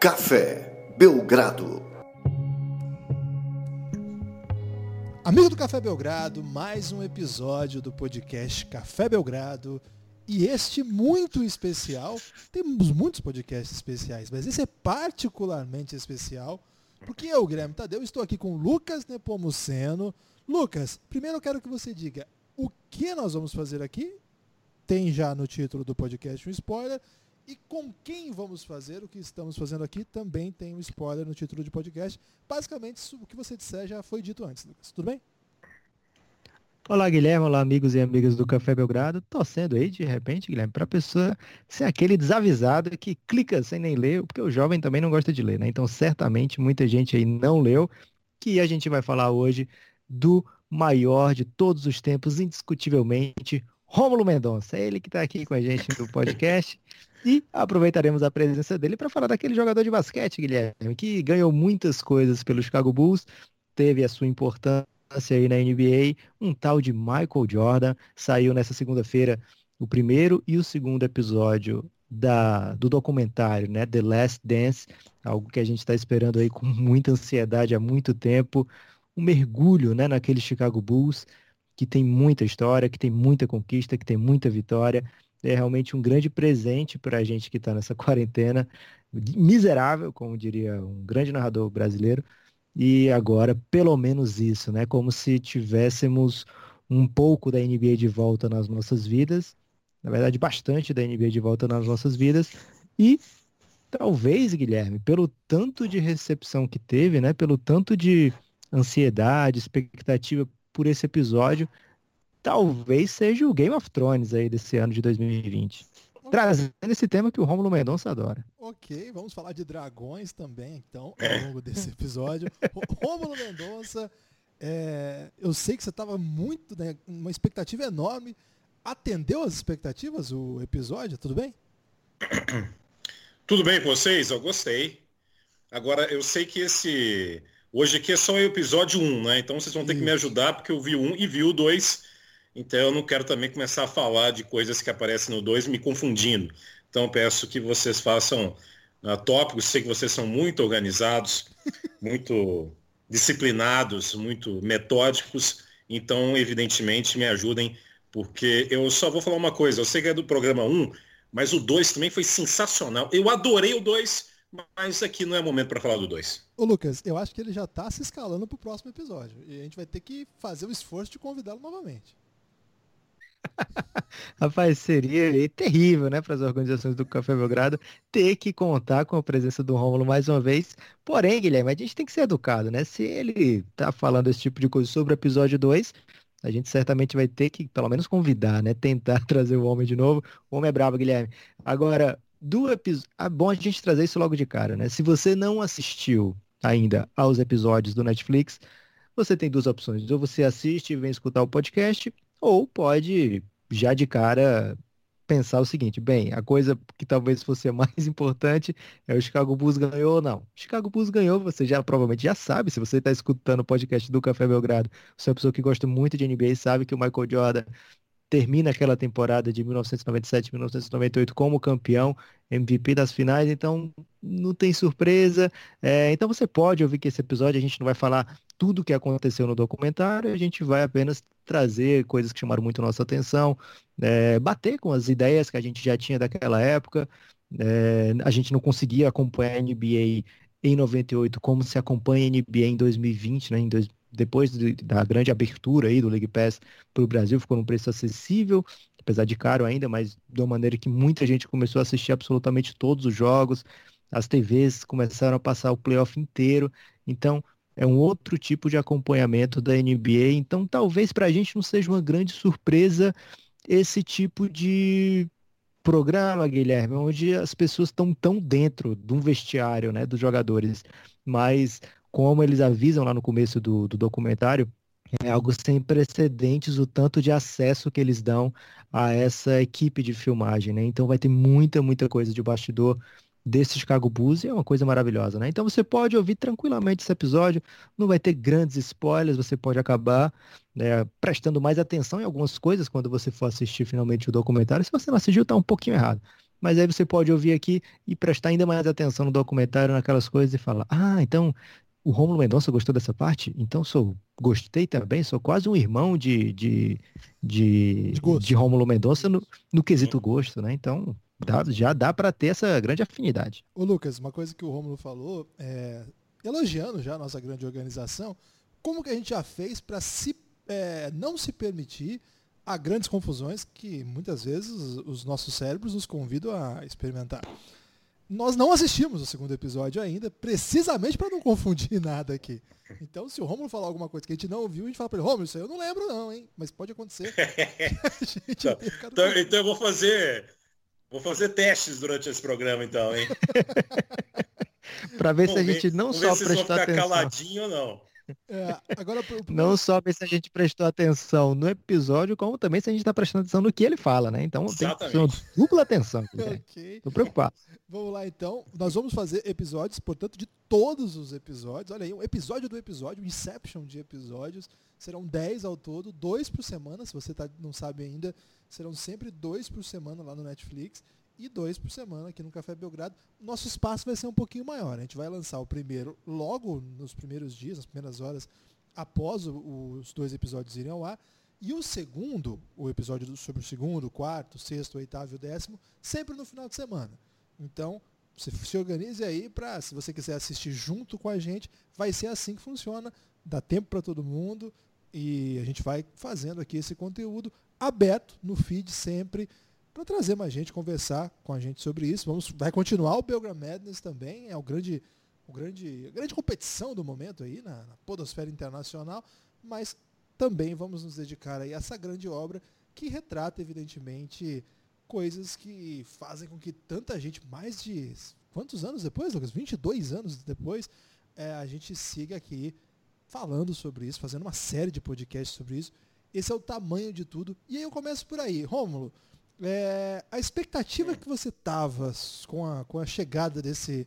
Café Belgrado. Amigo do Café Belgrado, mais um episódio do podcast Café Belgrado. E este muito especial, temos muitos podcasts especiais, mas esse é particularmente especial, porque eu, Guilherme Tadeu, estou aqui com Lucas Nepomuceno. Lucas, primeiro eu quero que você diga o que nós vamos fazer aqui. Tem já no título do podcast um spoiler. E com quem vamos fazer o que estamos fazendo aqui também tem um spoiler no título de podcast. Basicamente, o que você disser já foi dito antes, Lucas. Tudo bem? Olá, Guilherme. Olá, amigos e amigas do Café Belgrado. Torcendo aí, de repente, Guilherme, para a pessoa ser aquele desavisado que clica sem nem ler, porque o jovem também não gosta de ler, né? Então, certamente, muita gente aí não leu, que a gente vai falar hoje do maior de todos os tempos, indiscutivelmente, Rômulo Mendonça. É ele que está aqui com a gente no podcast. E aproveitaremos a presença dele para falar daquele jogador de basquete, Guilherme, que ganhou muitas coisas pelo Chicago Bulls, teve a sua importância aí na NBA, um tal de Michael Jordan. Saiu nessa segunda-feira o primeiro e o segundo episódio da, do documentário, né, The Last Dance, algo que a gente está esperando aí com muita ansiedade há muito tempo, um mergulho, né, naquele Chicago Bulls que tem muita história, que tem muita conquista, que tem muita vitória. É realmente um grande presente para a gente que está nessa quarentena miserável, como diria um grande narrador brasileiro, e agora, pelo menos isso, né? Como se tivéssemos um pouco da NBA de volta nas nossas vidas. Na verdade, bastante da NBA de volta nas nossas vidas. E talvez, Guilherme, pelo tanto de recepção que teve, né? Pelo tanto de ansiedade, expectativa por esse episódio, talvez seja o Game of Thrones aí desse ano de 2020 trazendo esse tema que o Rômulo Mendonça adora. Ok, vamos falar de dragões também, então, ao longo desse episódio. Rômulo Mendonça, é, eu sei que você estava muito, né, uma expectativa enorme. Atendeu as expectativas o episódio? Tudo bem? Tudo bem com vocês? Eu gostei. Agora, eu sei que esse. Hoje aqui é só o episódio 1, né? Então vocês vão ter Isso. que me ajudar, porque eu vi o 1 e vi o 2 então eu não quero também começar a falar de coisas que aparecem no 2 me confundindo. Então peço que vocês façam uh, tópicos, sei que vocês são muito organizados, muito disciplinados, muito metódicos, então evidentemente me ajudem, porque eu só vou falar uma coisa, eu sei que é do programa 1, mas o 2 também foi sensacional. Eu adorei o 2, mas aqui não é momento para falar do 2. Ô Lucas, eu acho que ele já está se escalando para o próximo episódio. E a gente vai ter que fazer o esforço de convidá-lo novamente. Rapaz, seria terrível, né, para as organizações do Café Belgrado ter que contar com a presença do Rômulo mais uma vez. Porém, Guilherme, a gente tem que ser educado, né? Se ele tá falando esse tipo de coisa sobre o episódio 2, a gente certamente vai ter que, pelo menos, convidar, né? Tentar trazer o homem de novo. O homem é brabo, Guilherme. Agora, do episódio. É bom a gente trazer isso logo de cara, né? Se você não assistiu ainda aos episódios do Netflix, você tem duas opções. Ou você assiste e vem escutar o podcast, ou pode, já de cara, pensar o seguinte, bem, a coisa que talvez fosse mais importante é o Chicago Bulls ganhou ou não. Chicago Bulls ganhou, você já provavelmente já sabe, se você está escutando o podcast do Café Belgrado, você é uma pessoa que gosta muito de NBA, sabe que o Michael Jordan termina aquela temporada de 1997, 1998 como campeão, MVP das finais, então não tem surpresa. É, então você pode ouvir que esse episódio a gente não vai falar tudo o que aconteceu no documentário, a gente vai apenas trazer coisas que chamaram muito nossa atenção, é, bater com as ideias que a gente já tinha daquela época. É, a gente não conseguia acompanhar a NBA em 98 como se acompanha a NBA em 2020, né, em dois, depois de, da grande abertura aí do League Pass para o Brasil, ficou num preço acessível, apesar de caro ainda, mas de uma maneira que muita gente começou a assistir absolutamente todos os jogos, as TVs começaram a passar o playoff inteiro, então é um outro tipo de acompanhamento da NBA, então talvez para a gente não seja uma grande surpresa esse tipo de programa, Guilherme, onde as pessoas estão tão dentro de um vestiário, né, dos jogadores, mas como eles avisam lá no começo do, do documentário, é algo sem precedentes o tanto de acesso que eles dão a essa equipe de filmagem, né? Então vai ter muita, muita coisa de bastidor desse Chicago Bulls é uma coisa maravilhosa, né? Então você pode ouvir tranquilamente esse episódio, não vai ter grandes spoilers, você pode acabar né, prestando mais atenção em algumas coisas quando você for assistir finalmente o documentário. Se você não assistiu, tá um pouquinho errado. mas aí você pode ouvir aqui e prestar ainda mais atenção no documentário, naquelas coisas e falar, ah, então o Romulo Mendonça gostou dessa parte? Então sou gostei também, sou quase um irmão de de, de, de, de Romulo Mendonça no, no quesito gosto, né? Então dá, já dá para ter essa grande afinidade. Ô Lucas, uma coisa que o Romulo falou, é, elogiando já a nossa grande organização, como que a gente já fez para se, é, não se permitir a grandes confusões que muitas vezes os nossos cérebros nos convidam a experimentar. Nós não assistimos o segundo episódio ainda, precisamente para não confundir nada aqui. Então, se o Romulo falar alguma coisa que a gente não ouviu, a gente fala para ele, Romulo, isso aí eu não lembro não, hein? Mas pode acontecer. então, então, então, eu vou fazer, vou fazer testes durante esse programa, então, hein? para ver se a gente ver, não só prestou atenção. caladinho ou não. É, agora, pro. Não só se a gente prestou atenção no episódio, como também se a gente está prestando atenção no que ele fala, né? Então Exatamente. tem que ter uma dupla atenção. okay. Tô preocupado. Vamos lá então. Nós vamos fazer episódios, portanto, de todos os episódios. Olha aí, um episódio do episódio, um Inception de episódios. Serão 10 ao todo, dois por semana. Se você tá, não sabe ainda, serão sempre dois por semana lá no Netflix e dois por semana aqui no Café Belgrado. Nosso espaço vai ser um pouquinho maior. A gente vai lançar o primeiro logo nos primeiros dias, nas primeiras horas, após o, os dois episódios irem ao ar. E o segundo, o episódio sobre o segundo, quarto, sexto, oitavo e o décimo, sempre no final de semana. Então, você se organize aí para, se você quiser assistir junto com a gente, vai ser assim que funciona. Dá tempo para todo mundo e a gente vai fazendo aqui esse conteúdo aberto no feed sempre para trazer mais gente, conversar com a gente sobre isso. Vamos, vai continuar o Belgram Madness também, é o grande, o grande, a grande competição do momento aí na, na podosfera internacional, mas também vamos nos dedicar aí a essa grande obra que retrata, evidentemente, coisas que fazem com que tanta gente, mais de quantos anos depois, Lucas? 22 anos depois, é, a gente siga aqui falando sobre isso, fazendo uma série de podcasts sobre isso. Esse é o tamanho de tudo. E aí eu começo por aí. Rômulo, é, a expectativa que você tava com a, com a chegada desse,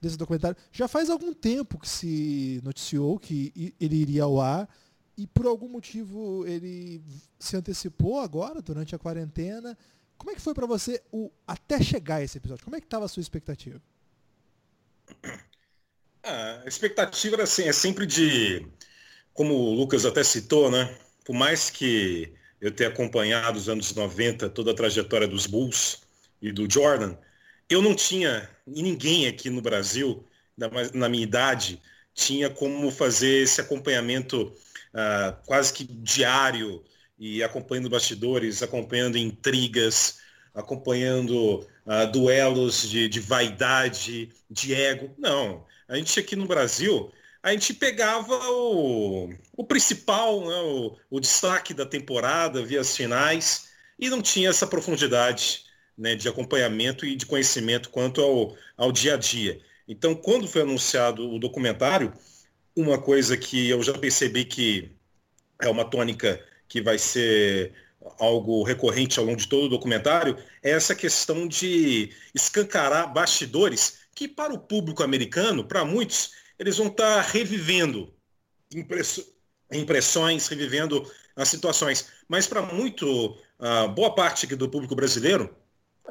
desse documentário, já faz algum tempo que se noticiou que ele iria ao ar e por algum motivo ele se antecipou agora, durante a quarentena. Como é que foi para você o, até chegar esse episódio? Como é que estava a sua expectativa? Ah, a expectativa assim, é sempre de, como o Lucas até citou, né? Por mais que eu ter acompanhado os anos 90, toda a trajetória dos Bulls e do Jordan, eu não tinha, e ninguém aqui no Brasil, na minha idade, tinha como fazer esse acompanhamento uh, quase que diário e acompanhando bastidores, acompanhando intrigas, acompanhando uh, duelos de, de vaidade, de ego. Não. A gente aqui no Brasil, a gente pegava o, o principal, né, o, o, destaque da temporada, via as finais, e não tinha essa profundidade né, de acompanhamento e de conhecimento quanto ao, ao dia a dia. Então, quando foi anunciado o documentário, uma coisa que eu já percebi que é uma tônica que vai ser algo recorrente ao longo de todo o documentário, é essa questão de escancarar bastidores que para o público americano, para muitos, eles vão estar tá revivendo impressões, revivendo as situações. Mas para muito, uh, boa parte do público brasileiro,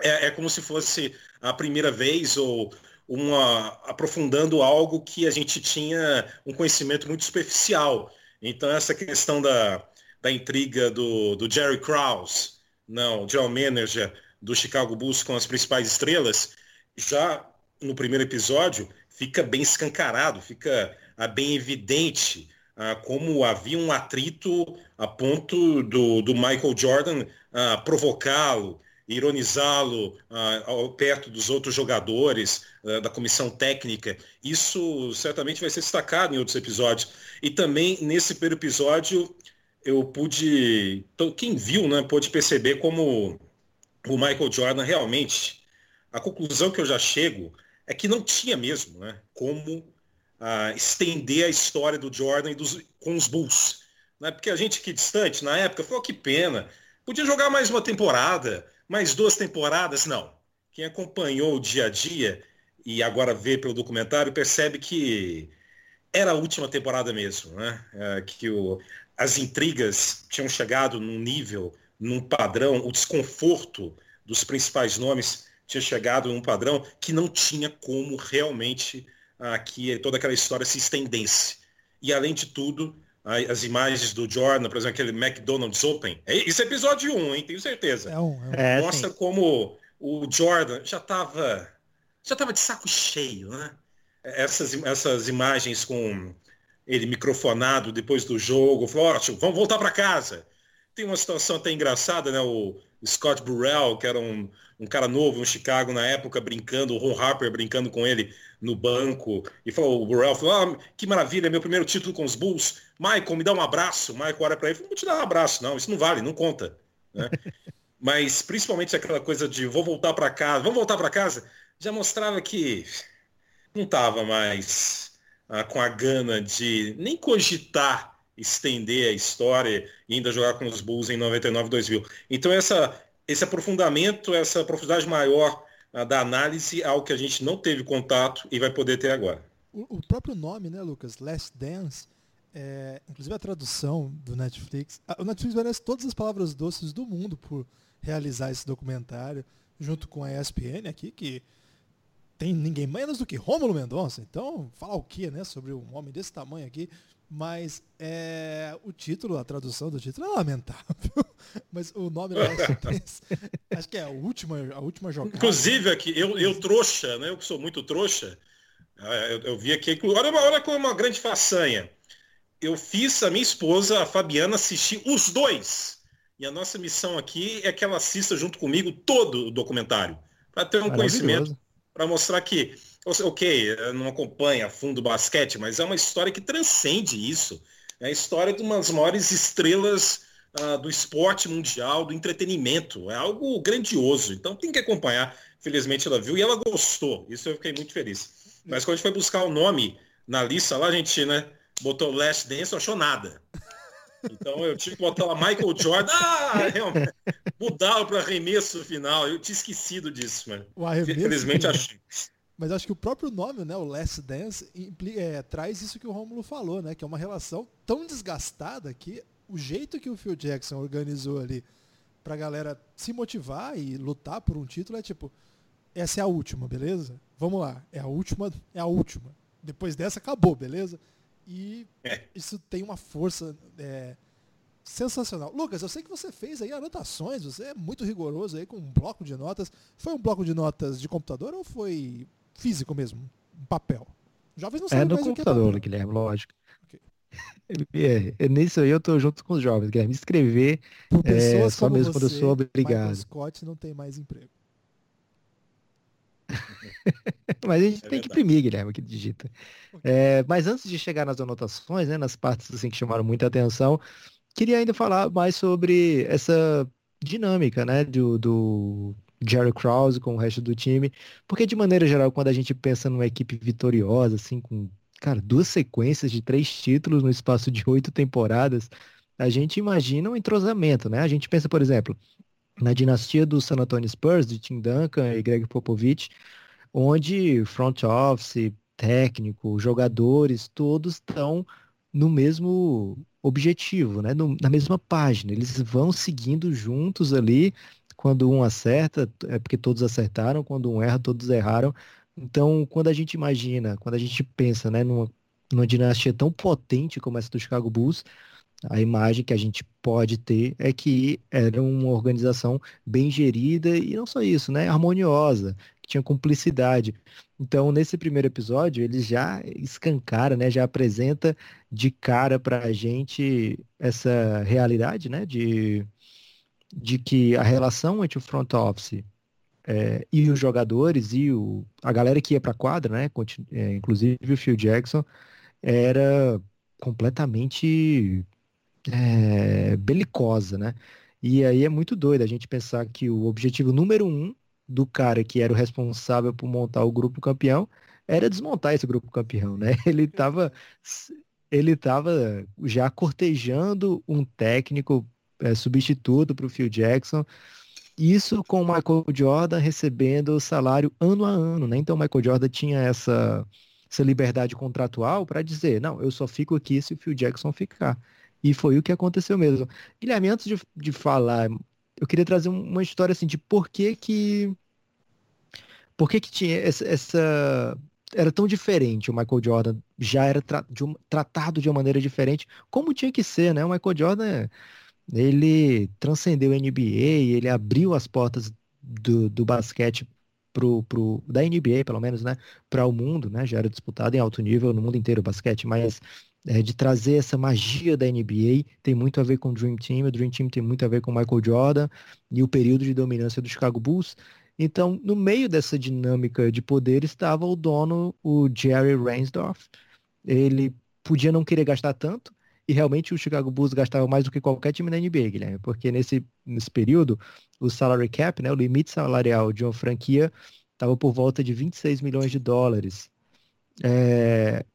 é, é, como se fosse a primeira vez ou uma aprofundando algo que a gente tinha um conhecimento muito superficial. Então essa questão da, da intriga do, do Jerry Krause, não, general manager do Chicago Bulls com as principais estrelas, já no primeiro episódio, fica bem escancarado, fica ah, bem evidente ah, como havia um atrito a ponto do, do Michael Jordan ah, provocá-lo, ironizá-lo perto dos outros jogadores da comissão técnica. Isso certamente vai ser destacado em outros episódios. E também nesse primeiro episódio eu pude, então, quem viu, né, pôde perceber como o Michael Jordan realmente, a conclusão que eu já chego é que não tinha mesmo né, como ah, estender a história do Jordan dos, com os Bulls. Né? Porque a gente aqui distante, na época, falou que pena. Podia jogar mais uma temporada, mais duas temporadas. Não. Quem acompanhou o dia a dia e agora vê pelo documentário percebe que era a última temporada mesmo. Né? É, que o, as intrigas tinham chegado num nível, num padrão, o desconforto dos principais nomes tinha chegado em um padrão que não tinha como realmente aqui toda aquela história se estendesse. E além de tudo, as imagens do Jordan, por exemplo, aquele McDonald's Open. É, isso é episódio 1, hein? Tenho certeza. É um, é um. Mostra sim. como o Jordan já estava já tava de saco cheio, né? Essas, essas imagens com ele microfonado depois do jogo, falou, ótimo, vamos voltar para casa. Tem uma situação até engraçada, né? O Scott Burrell, que era um, um cara novo em Chicago na época, brincando, o Ron Harper brincando com ele no banco, e falou, o falou, ah, que maravilha, meu primeiro título com os Bulls. Michael, me dá um abraço. Michael olha para ele, não vou te dar um abraço, não, isso não vale, não conta. Né? Mas principalmente aquela coisa de vou voltar para casa, vamos voltar para casa, já mostrava que não estava mais ah, com a gana de nem cogitar estender a história e ainda jogar com os Bulls em 99 2000. Então essa, esse aprofundamento, essa profundidade maior ah, da análise é algo que a gente não teve contato e vai poder ter agora. O, o próprio nome, né, Lucas? Last Dance, é, inclusive a tradução do Netflix. A, o Netflix merece todas as palavras doces do mundo por realizar esse documentário, junto com a ESPN aqui, que tem ninguém menos do que Rômulo Mendonça. Então, falar o que, né, sobre um homem desse tamanho aqui. Mas é, o título, a tradução do título é lamentável. Mas o nome acho que é a última, a última jogada. Inclusive aqui, eu, eu trouxa, né? Eu que sou muito trouxa, é, eu, eu vi aqui, olha, olha como é uma grande façanha. Eu fiz a minha esposa, a Fabiana, assistir os dois. E a nossa missão aqui é que ela assista junto comigo todo o documentário. Para ter um conhecimento, para mostrar que ok, não acompanha fundo o basquete, mas é uma história que transcende isso. É a história de umas maiores estrelas uh, do esporte mundial, do entretenimento. É algo grandioso. Então tem que acompanhar. Felizmente ela viu e ela gostou. Isso eu fiquei muito feliz. Mas quando a gente foi buscar o nome na lista lá, a gente né, botou Last Dance, não achou nada. Então eu tive que botar lá Michael Jordan. Ah, realmente. Mudar para arremesso final. Eu tinha esquecido disso, mano. Felizmente achei. Mas acho que o próprio nome, né, o Last Dance, é, traz isso que o Romulo falou, né, que é uma relação tão desgastada que o jeito que o Phil Jackson organizou ali pra galera se motivar e lutar por um título é tipo, essa é a última, beleza? Vamos lá, é a última, é a última. Depois dessa acabou, beleza? E é. isso tem uma força é, sensacional. Lucas, eu sei que você fez aí anotações, você é muito rigoroso aí com um bloco de notas. Foi um bloco de notas de computador ou foi físico mesmo, papel. Jovens não é sabem É no mais computador, é Guilherme, lógico. Okay. É, é, nisso aí eu tô junto com os jovens, Guilherme. Escrever é, só mesmo você, quando eu sou obrigado. Michael Scott não tem mais emprego. mas a gente é tem que imprimir, Guilherme, que digita. É, mas antes de chegar nas anotações, né, nas partes assim, que chamaram muita atenção, queria ainda falar mais sobre essa dinâmica, né, do, do Jerry Krause com o resto do time, porque de maneira geral, quando a gente pensa numa equipe vitoriosa, assim, com, cara, duas sequências de três títulos no espaço de oito temporadas, a gente imagina um entrosamento, né? A gente pensa, por exemplo, na dinastia do San Antonio Spurs, de Tim Duncan e Greg Popovich, onde front office, técnico, jogadores, todos estão no mesmo objetivo, né? No, na mesma página. Eles vão seguindo juntos ali quando um acerta, é porque todos acertaram, quando um erra, todos erraram. Então, quando a gente imagina, quando a gente pensa né, numa, numa dinastia tão potente como essa do Chicago Bulls, a imagem que a gente pode ter é que era uma organização bem gerida e não só isso, né, harmoniosa, que tinha cumplicidade. Então, nesse primeiro episódio, ele já escancara, né, já apresenta de cara para a gente essa realidade, né, de de que a relação entre o front office é, e os jogadores e o, a galera que ia para a quadra, né, é, inclusive o Phil Jackson, era completamente é, belicosa, né? E aí é muito doido a gente pensar que o objetivo número um do cara que era o responsável por montar o grupo campeão era desmontar esse grupo campeão, né? Ele estava ele tava já cortejando um técnico é, substituto para o Phil Jackson. Isso com o Michael Jordan recebendo salário ano a ano, né? Então o Michael Jordan tinha essa, essa liberdade contratual para dizer, não, eu só fico aqui se o Phil Jackson ficar. E foi o que aconteceu mesmo. Guilherme, antes de, de falar, eu queria trazer uma história assim de por que que por que, que tinha essa, essa, Era tão diferente o Michael Jordan, já era tra de um, tratado de uma maneira diferente, como tinha que ser, né? O Michael Jordan, ele transcendeu a NBA, ele abriu as portas do, do basquete pro, pro, da NBA, pelo menos, né? Para o mundo, né? Já era disputado em alto nível no mundo inteiro o basquete, mas é, de trazer essa magia da NBA, tem muito a ver com o Dream Team, o Dream Team tem muito a ver com o Michael Jordan e o período de dominância do Chicago Bulls. Então, no meio dessa dinâmica de poder estava o dono, o Jerry Reinsdorf. Ele podia não querer gastar tanto, e realmente o Chicago Bulls gastava mais do que qualquer time na NBA, Guilherme, porque nesse, nesse período, o salary cap, né, o limite salarial de uma franquia, estava por volta de 26 milhões de dólares. É,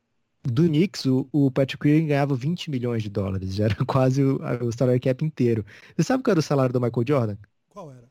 do Knicks, o, o Patrick Ewing ganhava 20 milhões de dólares, já era quase o, o salary cap inteiro. Você sabe qual era o salário do Michael Jordan? Qual era?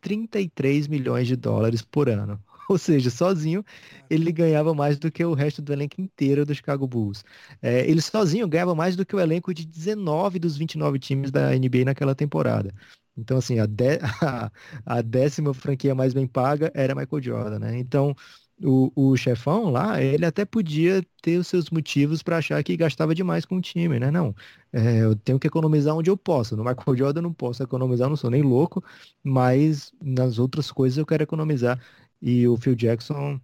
33 milhões de dólares por ano. Ou seja, sozinho ele ganhava mais do que o resto do elenco inteiro do Chicago Bulls. É, ele sozinho ganhava mais do que o elenco de 19 dos 29 times da NBA naquela temporada. Então, assim, a, de, a, a décima franquia mais bem paga era Michael Jordan, né? Então, o, o chefão lá, ele até podia ter os seus motivos para achar que gastava demais com o time, né? Não, é, eu tenho que economizar onde eu posso. No Michael Jordan eu não posso economizar, não sou nem louco, mas nas outras coisas eu quero economizar. E o Phil Jackson,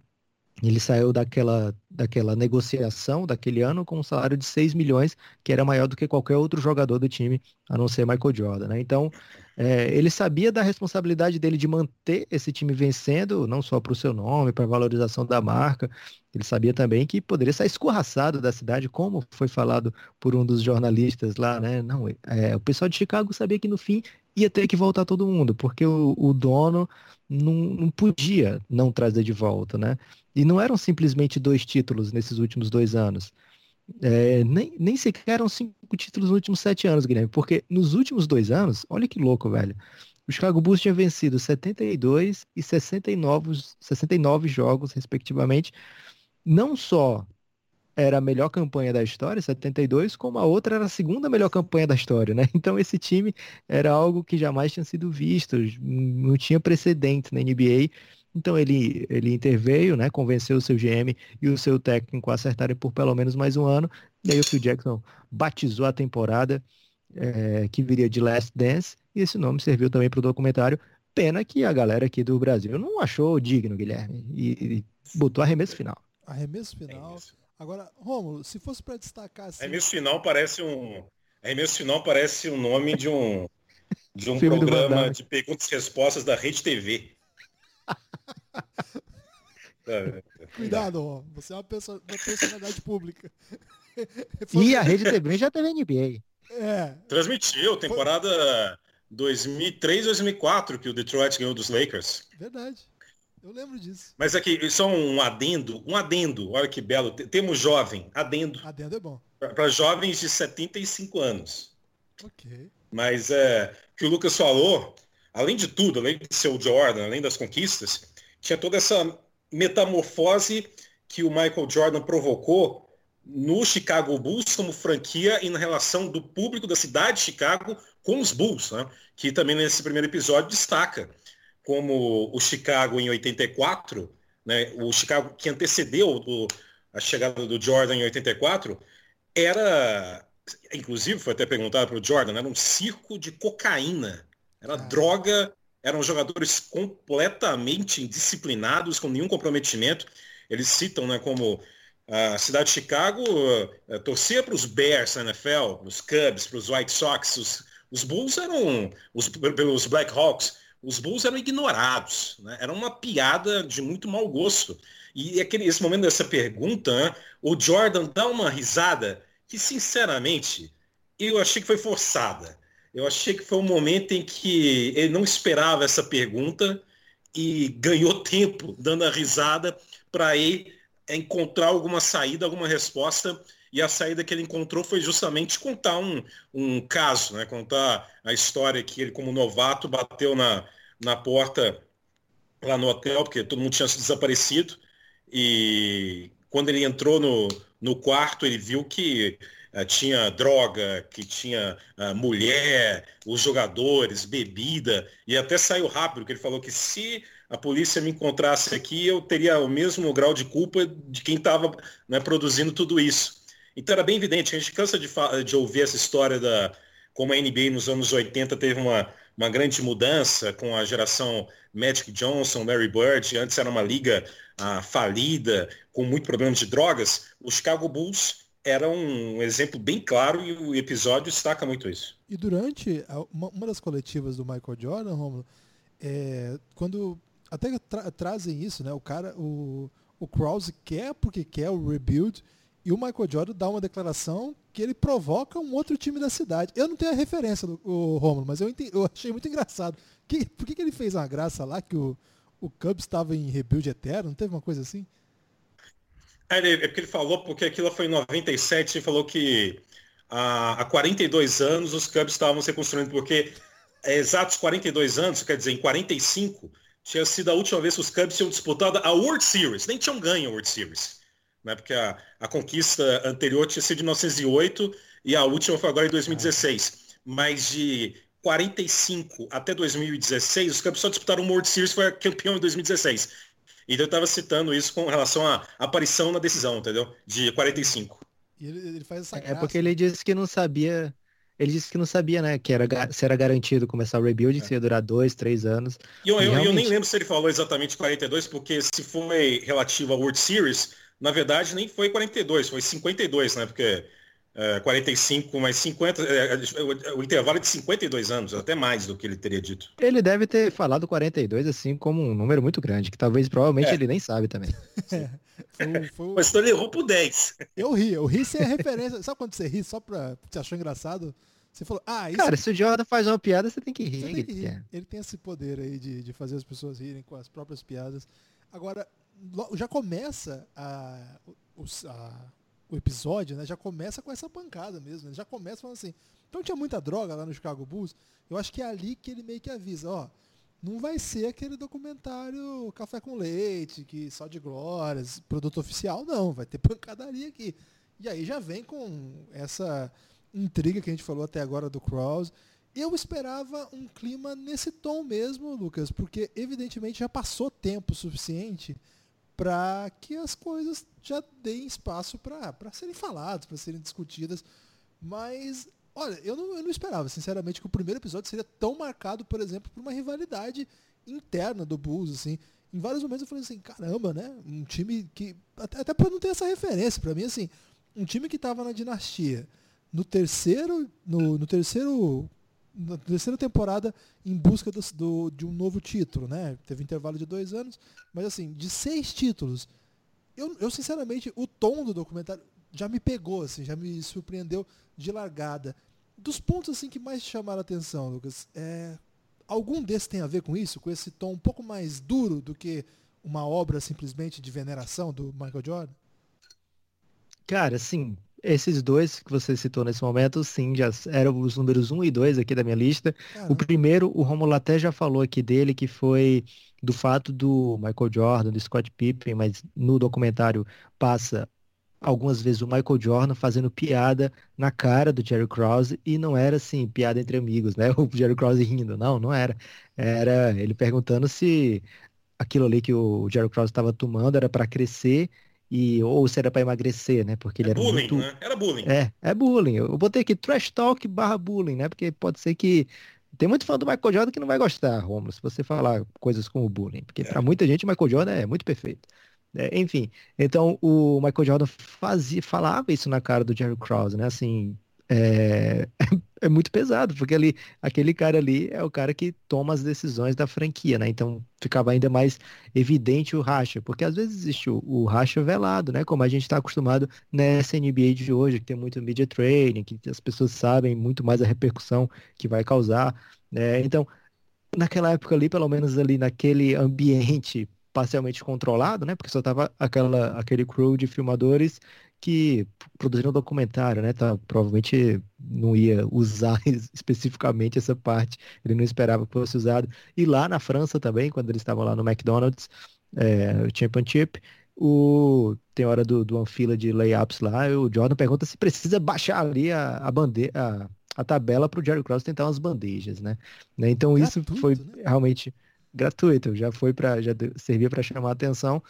ele saiu daquela, daquela negociação daquele ano com um salário de 6 milhões, que era maior do que qualquer outro jogador do time, a não ser Michael Jordan, né? Então, é, ele sabia da responsabilidade dele de manter esse time vencendo, não só para o seu nome, para a valorização da marca. Ele sabia também que poderia sair escorraçado da cidade, como foi falado por um dos jornalistas lá, né? Não, é, o pessoal de Chicago sabia que no fim ia ter que voltar todo mundo, porque o, o dono não, não podia não trazer de volta, né? E não eram simplesmente dois títulos nesses últimos dois anos. É, nem, nem sequer eram cinco títulos nos últimos sete anos, Guilherme, porque nos últimos dois anos, olha que louco, velho. O Chicago Bulls tinha vencido 72 e 69, 69 jogos, respectivamente. Não só era a melhor campanha da história, 72, como a outra era a segunda melhor campanha da história, né? Então esse time era algo que jamais tinha sido visto, não tinha precedente na NBA então ele, ele interveio, né, convenceu o seu GM e o seu técnico a acertarem por pelo menos mais um ano. E aí o Phil Jackson batizou a temporada é, que viria de Last Dance e esse nome serviu também para o documentário. Pena que a galera aqui do Brasil não achou digno, Guilherme, e, e botou arremesso final. Arremesso final. Agora, Romulo, se fosse para destacar assim... Arremesso final parece um... Arremesso final parece o nome de um, de um programa de perguntas e respostas da Rede TV. Cuidado, ó. Você é uma, pessoa, uma personalidade pública. e a Rede TV já teve NBA. É. Transmitiu, temporada 2003-2004 que o Detroit ganhou dos Lakers. Verdade. Eu lembro disso. Mas aqui, só um adendo, um adendo, olha que belo. Temos jovem, adendo. Adendo é bom. Para jovens de 75 anos. Ok. Mas é, que o Lucas falou, além de tudo, além de ser o Jordan, além das conquistas, tinha toda essa metamorfose que o Michael Jordan provocou no Chicago Bulls como franquia e na relação do público da cidade de Chicago com os Bulls, né? que também nesse primeiro episódio destaca como o Chicago em 84, né? o Chicago que antecedeu o, a chegada do Jordan em 84, era, inclusive foi até perguntado para o Jordan, era um circo de cocaína, era ah. droga eram jogadores completamente indisciplinados, com nenhum comprometimento. Eles citam né, como a cidade de Chicago uh, torcia para os Bears na NFL, para os Cubs, para os White Sox. Os, os Bulls eram, os, pelos Black Hawks, os Bulls eram ignorados. Né? Era uma piada de muito mau gosto. E aquele, esse momento dessa pergunta, né, o Jordan dá uma risada que, sinceramente, eu achei que foi forçada. Eu achei que foi um momento em que ele não esperava essa pergunta e ganhou tempo dando a risada para ele encontrar alguma saída, alguma resposta. E a saída que ele encontrou foi justamente contar um, um caso, né? contar a história que ele, como novato, bateu na, na porta lá no hotel, porque todo mundo tinha se desaparecido. E quando ele entrou no, no quarto, ele viu que tinha droga, que tinha uh, mulher, os jogadores, bebida, e até saiu rápido, que ele falou que se a polícia me encontrasse aqui, eu teria o mesmo grau de culpa de quem estava né, produzindo tudo isso. Então era bem evidente, a gente cansa de, de ouvir essa história da como a NBA nos anos 80 teve uma, uma grande mudança com a geração Magic Johnson, Mary Bird, antes era uma liga ah, falida, com muito problema de drogas, o Chicago Bulls era um exemplo bem claro e o episódio destaca muito isso. E durante uma, uma das coletivas do Michael Jordan, Romulo, é, quando até tra trazem isso, né? O cara, o, o Krause quer porque quer o rebuild e o Michael Jordan dá uma declaração que ele provoca um outro time da cidade. Eu não tenho a referência do o Romulo, mas eu, entendi, eu achei muito engraçado. Que, por que, que ele fez uma graça lá que o, o Cubs estava em rebuild eterno? Não teve uma coisa assim? É, é porque ele falou, porque aquilo foi em 97, ele falou que há, há 42 anos os Cubs estavam se reconstruindo, porque é, exatos 42 anos, quer dizer, em 45, tinha sido a última vez que os Cubs tinham disputado a World Series, nem tinham ganho a World Series. Né? Porque a, a conquista anterior tinha sido em 1908 e a última foi agora em 2016. Mas de 45 até 2016, os Cubs só disputaram o World Series, foi campeão em 2016. Então eu estava citando isso com relação à aparição na decisão, entendeu? De 45. E ele, ele faz essa É porque ele disse que não sabia. Ele disse que não sabia, né? Que era, se era garantido começar o rebuild, é. que ia durar dois, três anos. E eu, e eu, realmente... eu nem lembro se ele falou exatamente 42, porque se foi relativo ao World Series, na verdade nem foi 42, foi 52, né? Porque é, 45 mais 50, é, é, o intervalo é de 52 anos, até mais do que ele teria dito. Ele deve ter falado 42 assim como um número muito grande, que talvez provavelmente é. ele nem sabe também. foi, foi... Mas então ele errou pro 10. Eu ri, eu ri sem a referência. Sabe quando você ri só pra te achar engraçado? Você falou, ah, isso... Cara, se o Jordan faz uma piada, você tem que rir. Tem que rir. Ele tem esse poder aí de, de fazer as pessoas rirem com as próprias piadas. Agora, já começa a, a o episódio, né, já começa com essa pancada mesmo. Ele já começa falando assim. Então tinha muita droga lá no Chicago Bulls. Eu acho que é ali que ele meio que avisa, ó, não vai ser aquele documentário café com leite, que só de glórias, produto oficial, não, vai ter pancadaria aqui. E aí já vem com essa intriga que a gente falou até agora do Cross. Eu esperava um clima nesse tom mesmo, Lucas, porque evidentemente já passou tempo suficiente para que as coisas já deem espaço para serem faladas, para serem discutidas. Mas, olha, eu não, eu não esperava, sinceramente, que o primeiro episódio seria tão marcado, por exemplo, por uma rivalidade interna do Bulls, assim. Em vários momentos eu falei assim, caramba, né? Um time que. Até, até para não ter essa referência, para mim, assim, um time que estava na dinastia, no terceiro, no, no terceiro na terceira temporada em busca do, do, de um novo título, né? Teve intervalo de dois anos, mas assim, de seis títulos, eu, eu sinceramente, o tom do documentário já me pegou, assim, já me surpreendeu de largada. Dos pontos assim que mais chamaram a atenção, Lucas, é, algum desses tem a ver com isso, com esse tom um pouco mais duro do que uma obra simplesmente de veneração do Michael Jordan? Cara, sim, esses dois que você citou nesse momento, sim, já eram os números 1 e 2 aqui da minha lista. Caramba. O primeiro, o Romulo até já falou aqui dele, que foi do fato do Michael Jordan, do Scott Pippen, mas no documentário passa algumas vezes o Michael Jordan fazendo piada na cara do Jerry Krause e não era assim, piada entre amigos, né? O Jerry Krause rindo, não, não era. Era ele perguntando se aquilo ali que o Jerry Krause estava tomando era para crescer e ou se era para emagrecer, né? Porque ele é era bullying, muito... né? Era bullying. É, é bullying. Eu botei aqui trash talk barra bullying, né? Porque pode ser que tem muito fã do Michael Jordan que não vai gostar, Romulo, se você falar coisas como bullying, porque é. para muita gente o Michael Jordan é muito perfeito. É, enfim, então o Michael Jordan fazia, falava isso na cara do Jerry Krause, né? Assim, é, é muito pesado, porque ali, aquele cara ali é o cara que toma as decisões da franquia, né? Então ficava ainda mais evidente o racha, porque às vezes existe o, o racha velado, né? Como a gente está acostumado nessa NBA de hoje, que tem muito media training, que as pessoas sabem muito mais a repercussão que vai causar, né? Então, naquela época ali, pelo menos ali naquele ambiente parcialmente controlado, né? Porque só tava aquela, aquele crew de filmadores que produziram um documentário, né? Tá, provavelmente não ia usar especificamente essa parte, ele não esperava que fosse usado. E lá na França também, quando eles estavam lá no McDonald's, é, o Championship, o, tem hora do, do uma fila de layups lá, o Jordan pergunta se precisa baixar ali a, a bandeira, a, a tabela para o Jerry Cross tentar umas bandejas, né? né? Então isso foi né? realmente gratuito, já foi para já servia para chamar a atenção,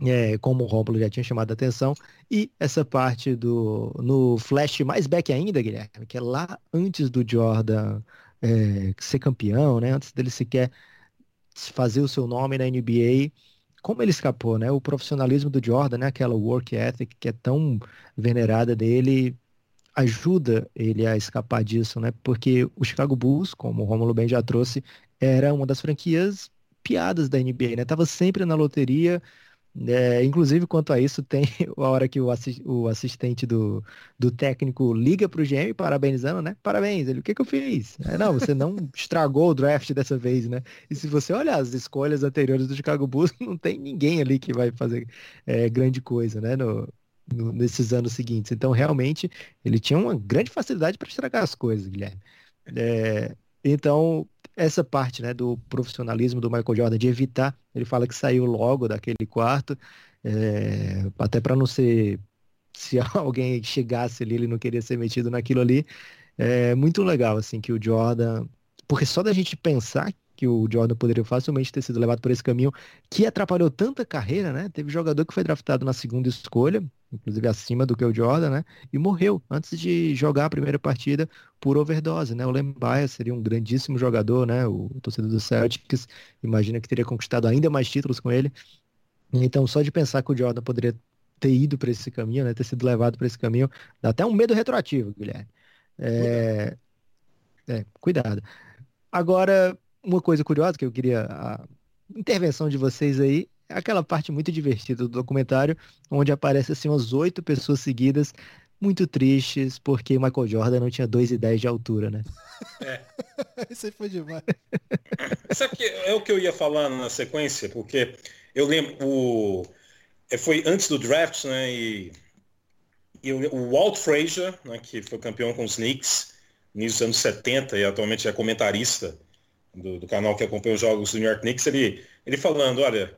é, como o Rômulo já tinha chamado a atenção, e essa parte do no flash mais back ainda, Guilherme, que é lá antes do Jordan é, ser campeão, né? Antes dele sequer fazer o seu nome na NBA, como ele escapou, né? O profissionalismo do Jordan, né? Aquela work ethic que é tão venerada dele, ajuda ele a escapar disso, né? Porque o Chicago Bulls, como o Romulo bem já trouxe, era uma das franquias piadas da NBA, né? Tava sempre na loteria, é, inclusive, quanto a isso, tem a hora que o, o assistente do, do técnico liga para o GM parabenizando, né? Parabéns, ele, o que, que eu fiz? É, não, você não estragou o draft dessa vez, né? E se você olhar as escolhas anteriores do Chicago Bulls, não tem ninguém ali que vai fazer é, grande coisa, né? No, no, nesses anos seguintes. Então, realmente, ele tinha uma grande facilidade para estragar as coisas, Guilherme. É, então, essa parte né, do profissionalismo do Michael Jordan, de evitar, ele fala que saiu logo daquele quarto, é, até para não ser, se alguém chegasse ali, ele não queria ser metido naquilo ali. É muito legal, assim, que o Jordan, porque só da gente pensar que o Jordan poderia facilmente ter sido levado por esse caminho, que atrapalhou tanta carreira, né? Teve jogador que foi draftado na segunda escolha, inclusive acima do que o Jordan, né? E morreu antes de jogar a primeira partida por overdose, né? O Lembaia seria um grandíssimo jogador, né? O torcedor do Celtics imagina que teria conquistado ainda mais títulos com ele. Então, só de pensar que o Jordan poderia ter ido para esse caminho, né? Ter sido levado para esse caminho, dá até um medo retroativo, Guilherme. É... é, cuidado. Agora, uma coisa curiosa que eu queria a intervenção de vocês aí é aquela parte muito divertida do documentário, onde aparece assim umas oito pessoas seguidas, muito tristes, porque Michael Jordan não tinha 2,10 de altura, né? É. Isso aí foi demais. Isso aqui é o que eu ia falar na sequência, porque eu lembro, o... É, foi antes do draft, né? E, e o Walt Frazier, né, que foi campeão com os Knicks nos anos 70 e atualmente é comentarista do, do canal que acompanha os jogos do New York Knicks, ele, ele falando, olha,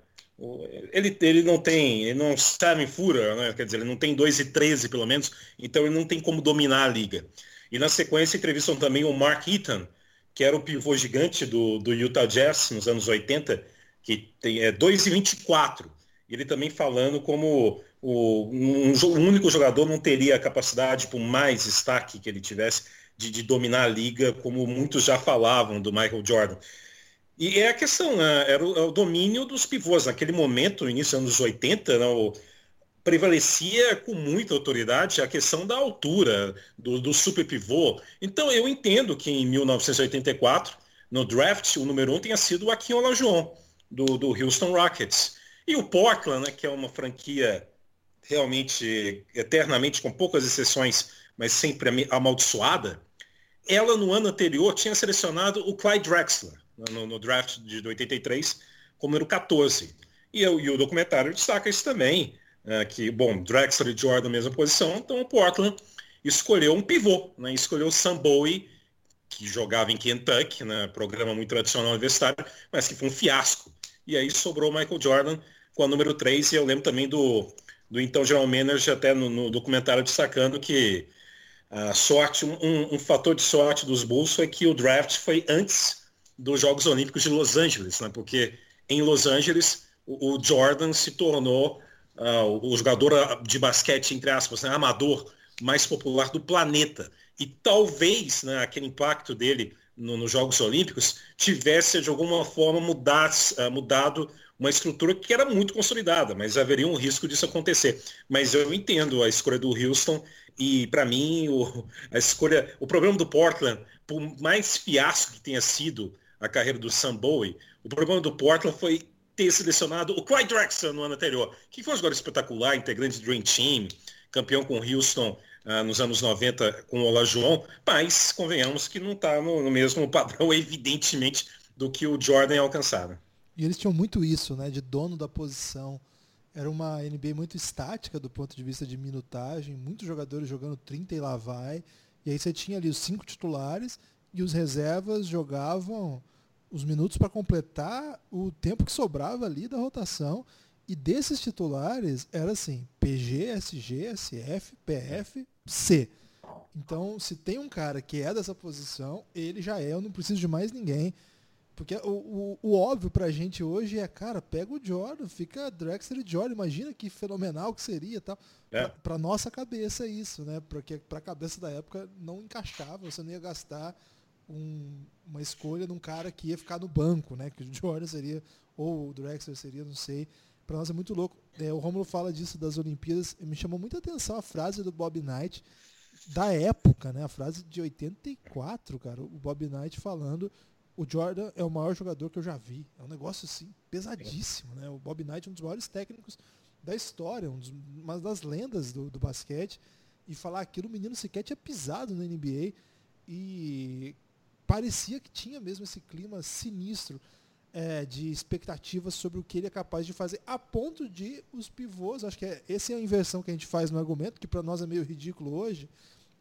ele, ele não tem, ele não sabe fura, né? quer dizer, ele não tem 2 e 13 pelo menos, então ele não tem como dominar a liga. E na sequência entrevistam também o Mark Eaton, que era o pivô gigante do, do Utah Jazz nos anos 80, que tem é 2 e 24. Ele também falando como o, um, um único jogador não teria a capacidade, por mais destaque que ele tivesse, de, de dominar a liga, como muitos já falavam do Michael Jordan. E é a questão, né? Era o, é o, domínio dos pivôs. Naquele momento, no início dos anos 80, né, o, prevalecia com muita autoridade a questão da altura do, do super pivô. Então eu entendo que em 1984, no draft, o número um tenha sido o Akin Olajuwon, do, do Houston Rockets. E o Portland, né, que é uma franquia realmente eternamente, com poucas exceções, mas sempre amaldiçoada, ela no ano anterior tinha selecionado o Clyde Drexler no, no draft de 83 como número 14. E, eu, e o documentário destaca isso também, é, que, bom, Drexler e Jordan mesma posição, então o Portland escolheu um pivô, né? escolheu o Sam Bowie, que jogava em Kentucky, né? programa muito tradicional universitário, mas que foi um fiasco. E aí sobrou Michael Jordan com a número 3, e eu lembro também do, do então general manager até no, no documentário destacando que a sorte, um, um, fator de sorte dos Bulls foi que o draft foi antes dos Jogos Olímpicos de Los Angeles, né? porque em Los Angeles o, o Jordan se tornou uh, o jogador de basquete, entre aspas, né? amador mais popular do planeta. E talvez né, aquele impacto dele no, nos Jogos Olímpicos tivesse de alguma forma uh, mudado uma estrutura que era muito consolidada, mas haveria um risco disso acontecer. Mas eu entendo a escolha do Houston e para mim o, a escolha, o problema do Portland, por mais fiasco que tenha sido a carreira do Sam Bowie, o problema do Portland foi ter selecionado o Clyde Drexler no ano anterior, que foi um jogador espetacular, integrante do Dream Team, campeão com Houston ah, nos anos 90 com o Olajuwon, mas convenhamos que não está no, no, mesmo padrão, evidentemente, do que o Jordan alcançava. E eles tinham muito isso, né, de dono da posição. Era uma NBA muito estática do ponto de vista de minutagem, muitos jogadores jogando 30 e lá vai. E aí você tinha ali os cinco titulares e os reservas jogavam os minutos para completar o tempo que sobrava ali da rotação. E desses titulares era assim, PG, SG, SF, PF, C. Então, se tem um cara que é dessa posição, ele já é, eu não preciso de mais ninguém. Porque o, o, o, óbvio pra gente hoje é, cara, pega o Jordan, fica Drexler e Jordan, imagina que fenomenal que seria tal. É. Pra, pra nossa cabeça é isso, né? Porque pra cabeça da época não encaixava, você não ia gastar um, uma escolha num cara que ia ficar no banco, né? Que o Jordan seria, ou o Drexler seria, não sei. Pra nós é muito louco. É, o Romulo fala disso das Olimpíadas, me chamou muita atenção a frase do Bob Knight da época, né? A frase de 84, cara, o Bob Knight falando o Jordan é o maior jogador que eu já vi. É um negócio assim, pesadíssimo, né? O Bob Knight é um dos maiores técnicos da história, um dos, uma das lendas do, do basquete. E falar aquilo, o menino sequer tinha pisado na NBA e parecia que tinha mesmo esse clima sinistro é, de expectativas sobre o que ele é capaz de fazer, a ponto de os pivôs, acho que é, essa é a inversão que a gente faz no argumento, que para nós é meio ridículo hoje,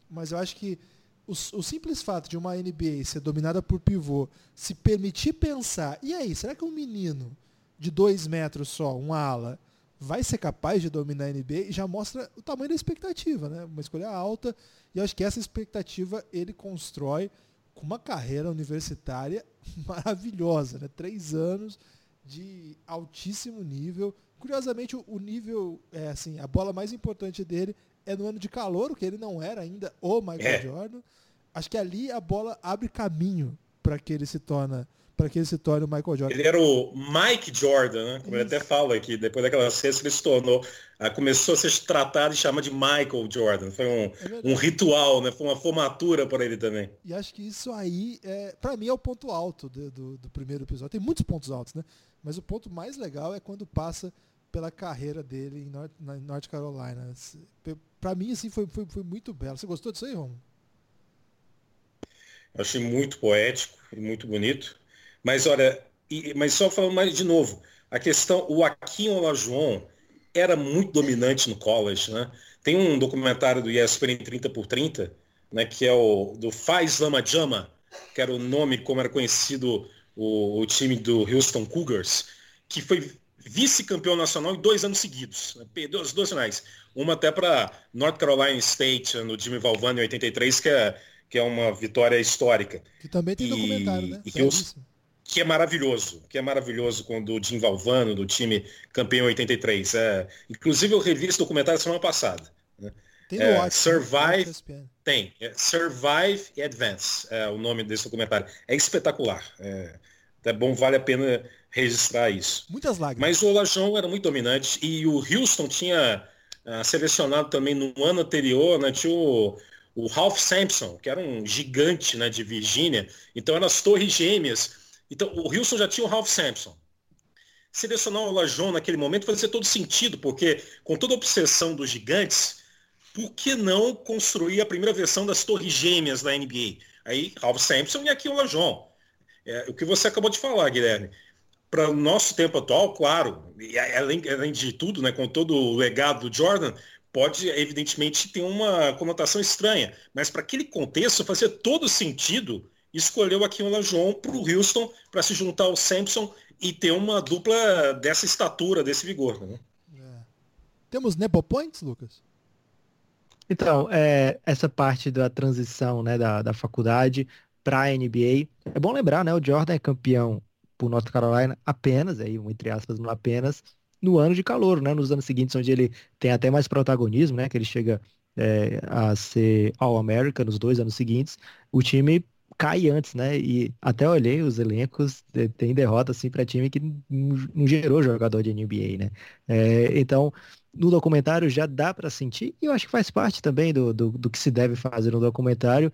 mas eu acho que o, o, simples fato de uma NBA ser dominada por pivô se permitir pensar, e aí, será que um menino de dois metros só, um ala, vai ser capaz de dominar a NBA? Já mostra o tamanho da expectativa, né? Uma escolha alta, e acho que essa expectativa ele constrói com uma carreira universitária maravilhosa, né? Três anos de altíssimo nível. Curiosamente, o nível, é assim, a bola mais importante dele é no ano de calor, que ele não era ainda o Michael é. Jordan. Acho que ali a bola abre caminho para que ele se torna para que ele se torne o Michael Jordan. Ele era o Mike Jordan, né? Como Isso. ele até fala aqui, depois daquela sexta ele se tornou, ah, começou a ser tratado e chamado de Michael Jordan. Foi um, é um ritual, né? Foi uma formatura para ele também. E acho que isso aí, é, para mim, é o ponto alto do, do, do, primeiro episódio. Tem muitos pontos altos, né? Mas o ponto mais legal é quando passa pela carreira dele em North, na North Carolina. Para mim, assim, foi, foi, foi muito belo. Você gostou disso aí, Romo? Eu achei muito poético e muito bonito. Mas olha, e, mas só falando mais de novo, a questão, o Akin Olajuwon era muito dominante no college, né? Tem um documentário do ESPN 30 por 30, né, que é o do Faz Lama Jama, que era o nome como era conhecido o, o time do Houston Cougars, que foi vice-campeão nacional em dois anos seguidos. Né? Perdeu as duas finais. Uma até para North Carolina State, no Jimmy Valvano em 83, que é, que é uma vitória histórica. Que também tem e, documentário, né? E Houston, que é maravilhoso, que é maravilhoso quando o Jim Valvano, do time campeão 83. É, inclusive eu revi esse documentário semana passada. Né? Tem é, Watch, Survive, tem. É, Survive e Advance é o nome desse documentário. É espetacular. É, é bom, vale a pena registrar isso. Muitas lágrimas. Mas o Olajão era muito dominante e o Houston tinha uh, selecionado também no ano anterior, né, tinha o, o Ralph Sampson, que era um gigante né, de Virgínia, então eram as torres gêmeas então, o Wilson já tinha o Ralph Sampson. Selecionar o Lajon naquele momento fazia todo sentido, porque com toda a obsessão dos gigantes, por que não construir a primeira versão das torres gêmeas da NBA? Aí, Ralph Sampson e aqui o Lajon. É, o que você acabou de falar, Guilherme. Para o nosso tempo atual, claro, e além, além de tudo, né, com todo o legado do Jordan, pode, evidentemente, ter uma conotação estranha. Mas para aquele contexto fazia todo sentido escolheu aqui o Lajon para o Houston para se juntar ao Sampson e ter uma dupla dessa estatura, desse vigor. Né? É. Temos Nepo Points, Lucas? Então, é, essa parte da transição né, da, da faculdade para a NBA, é bom lembrar, né? O Jordan é campeão por North Carolina apenas, aí, entre aspas, apenas, no ano de calor, né? Nos anos seguintes, onde ele tem até mais protagonismo, né? Que ele chega é, a ser All-America nos dois anos seguintes. O time cai antes, né? E até olhei os elencos, tem derrota assim para time que não gerou jogador de NBA, né? É, então, no documentário já dá para sentir, e eu acho que faz parte também do, do, do, que se deve fazer no documentário,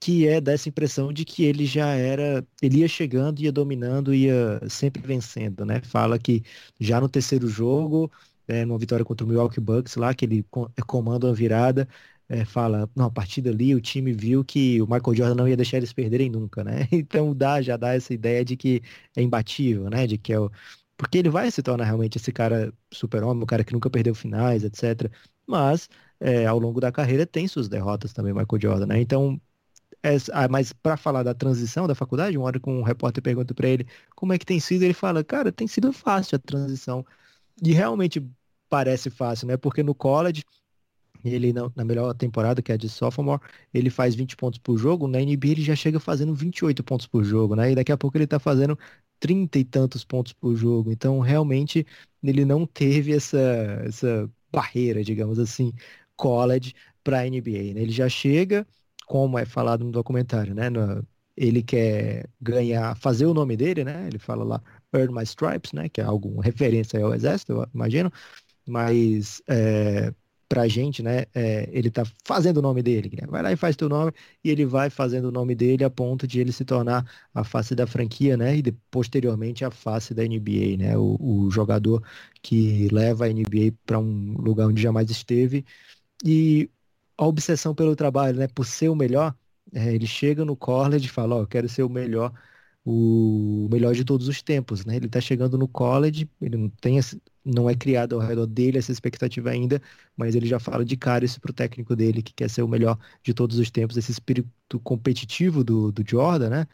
que é dessa impressão de que ele já era, ele ia chegando, ia dominando, ia sempre vencendo, né? Fala que já no terceiro jogo, é, numa vitória contra o Milwaukee Bucks lá, que ele comanda uma virada, é, fala, não, a partir dali o time viu que o Michael Jordan não ia deixar eles perderem nunca, né? Então dá, já dá essa ideia de que é imbatível, né? De que é o... Porque ele vai se tornar realmente esse cara super-homem, o cara que nunca perdeu finais, etc. Mas é, ao longo da carreira tem suas derrotas também, Michael Jordan, né? Então, é, ah, mas para falar da transição da faculdade, uma hora que um repórter pergunta para ele como é que tem sido, ele fala, cara, tem sido fácil a transição. E realmente parece fácil, né? Porque no college ele na melhor temporada, que é a de sophomore, ele faz 20 pontos por jogo, na NBA ele já chega fazendo 28 pontos por jogo, né? E daqui a pouco ele tá fazendo 30 e tantos pontos por jogo. Então, realmente, ele não teve essa, essa barreira, digamos assim, college para NBA, né? Ele já chega, como é falado no documentário, né? No, ele quer ganhar, fazer o nome dele, né? Ele fala lá, Earn My Stripes, né? Que é alguma referência ao exército, eu imagino. Mas é, pra gente, né? É, ele tá fazendo o nome dele. Né? Vai lá e faz teu nome e ele vai fazendo o nome dele a ponto de ele se tornar a face da franquia, né? E de, posteriormente a face da NBA, né? O, o jogador que leva a NBA para um lugar onde jamais esteve. E a obsessão pelo trabalho, né? Por ser o melhor, é, ele chega no college e fala, ó, oh, quero ser o melhor o melhor de todos os tempos, né? Ele está chegando no college, ele não tem não é criado ao redor dele essa expectativa ainda, mas ele já fala de cara isso pro técnico dele, que quer ser o melhor de todos os tempos, esse espírito competitivo do, do Jordan, né?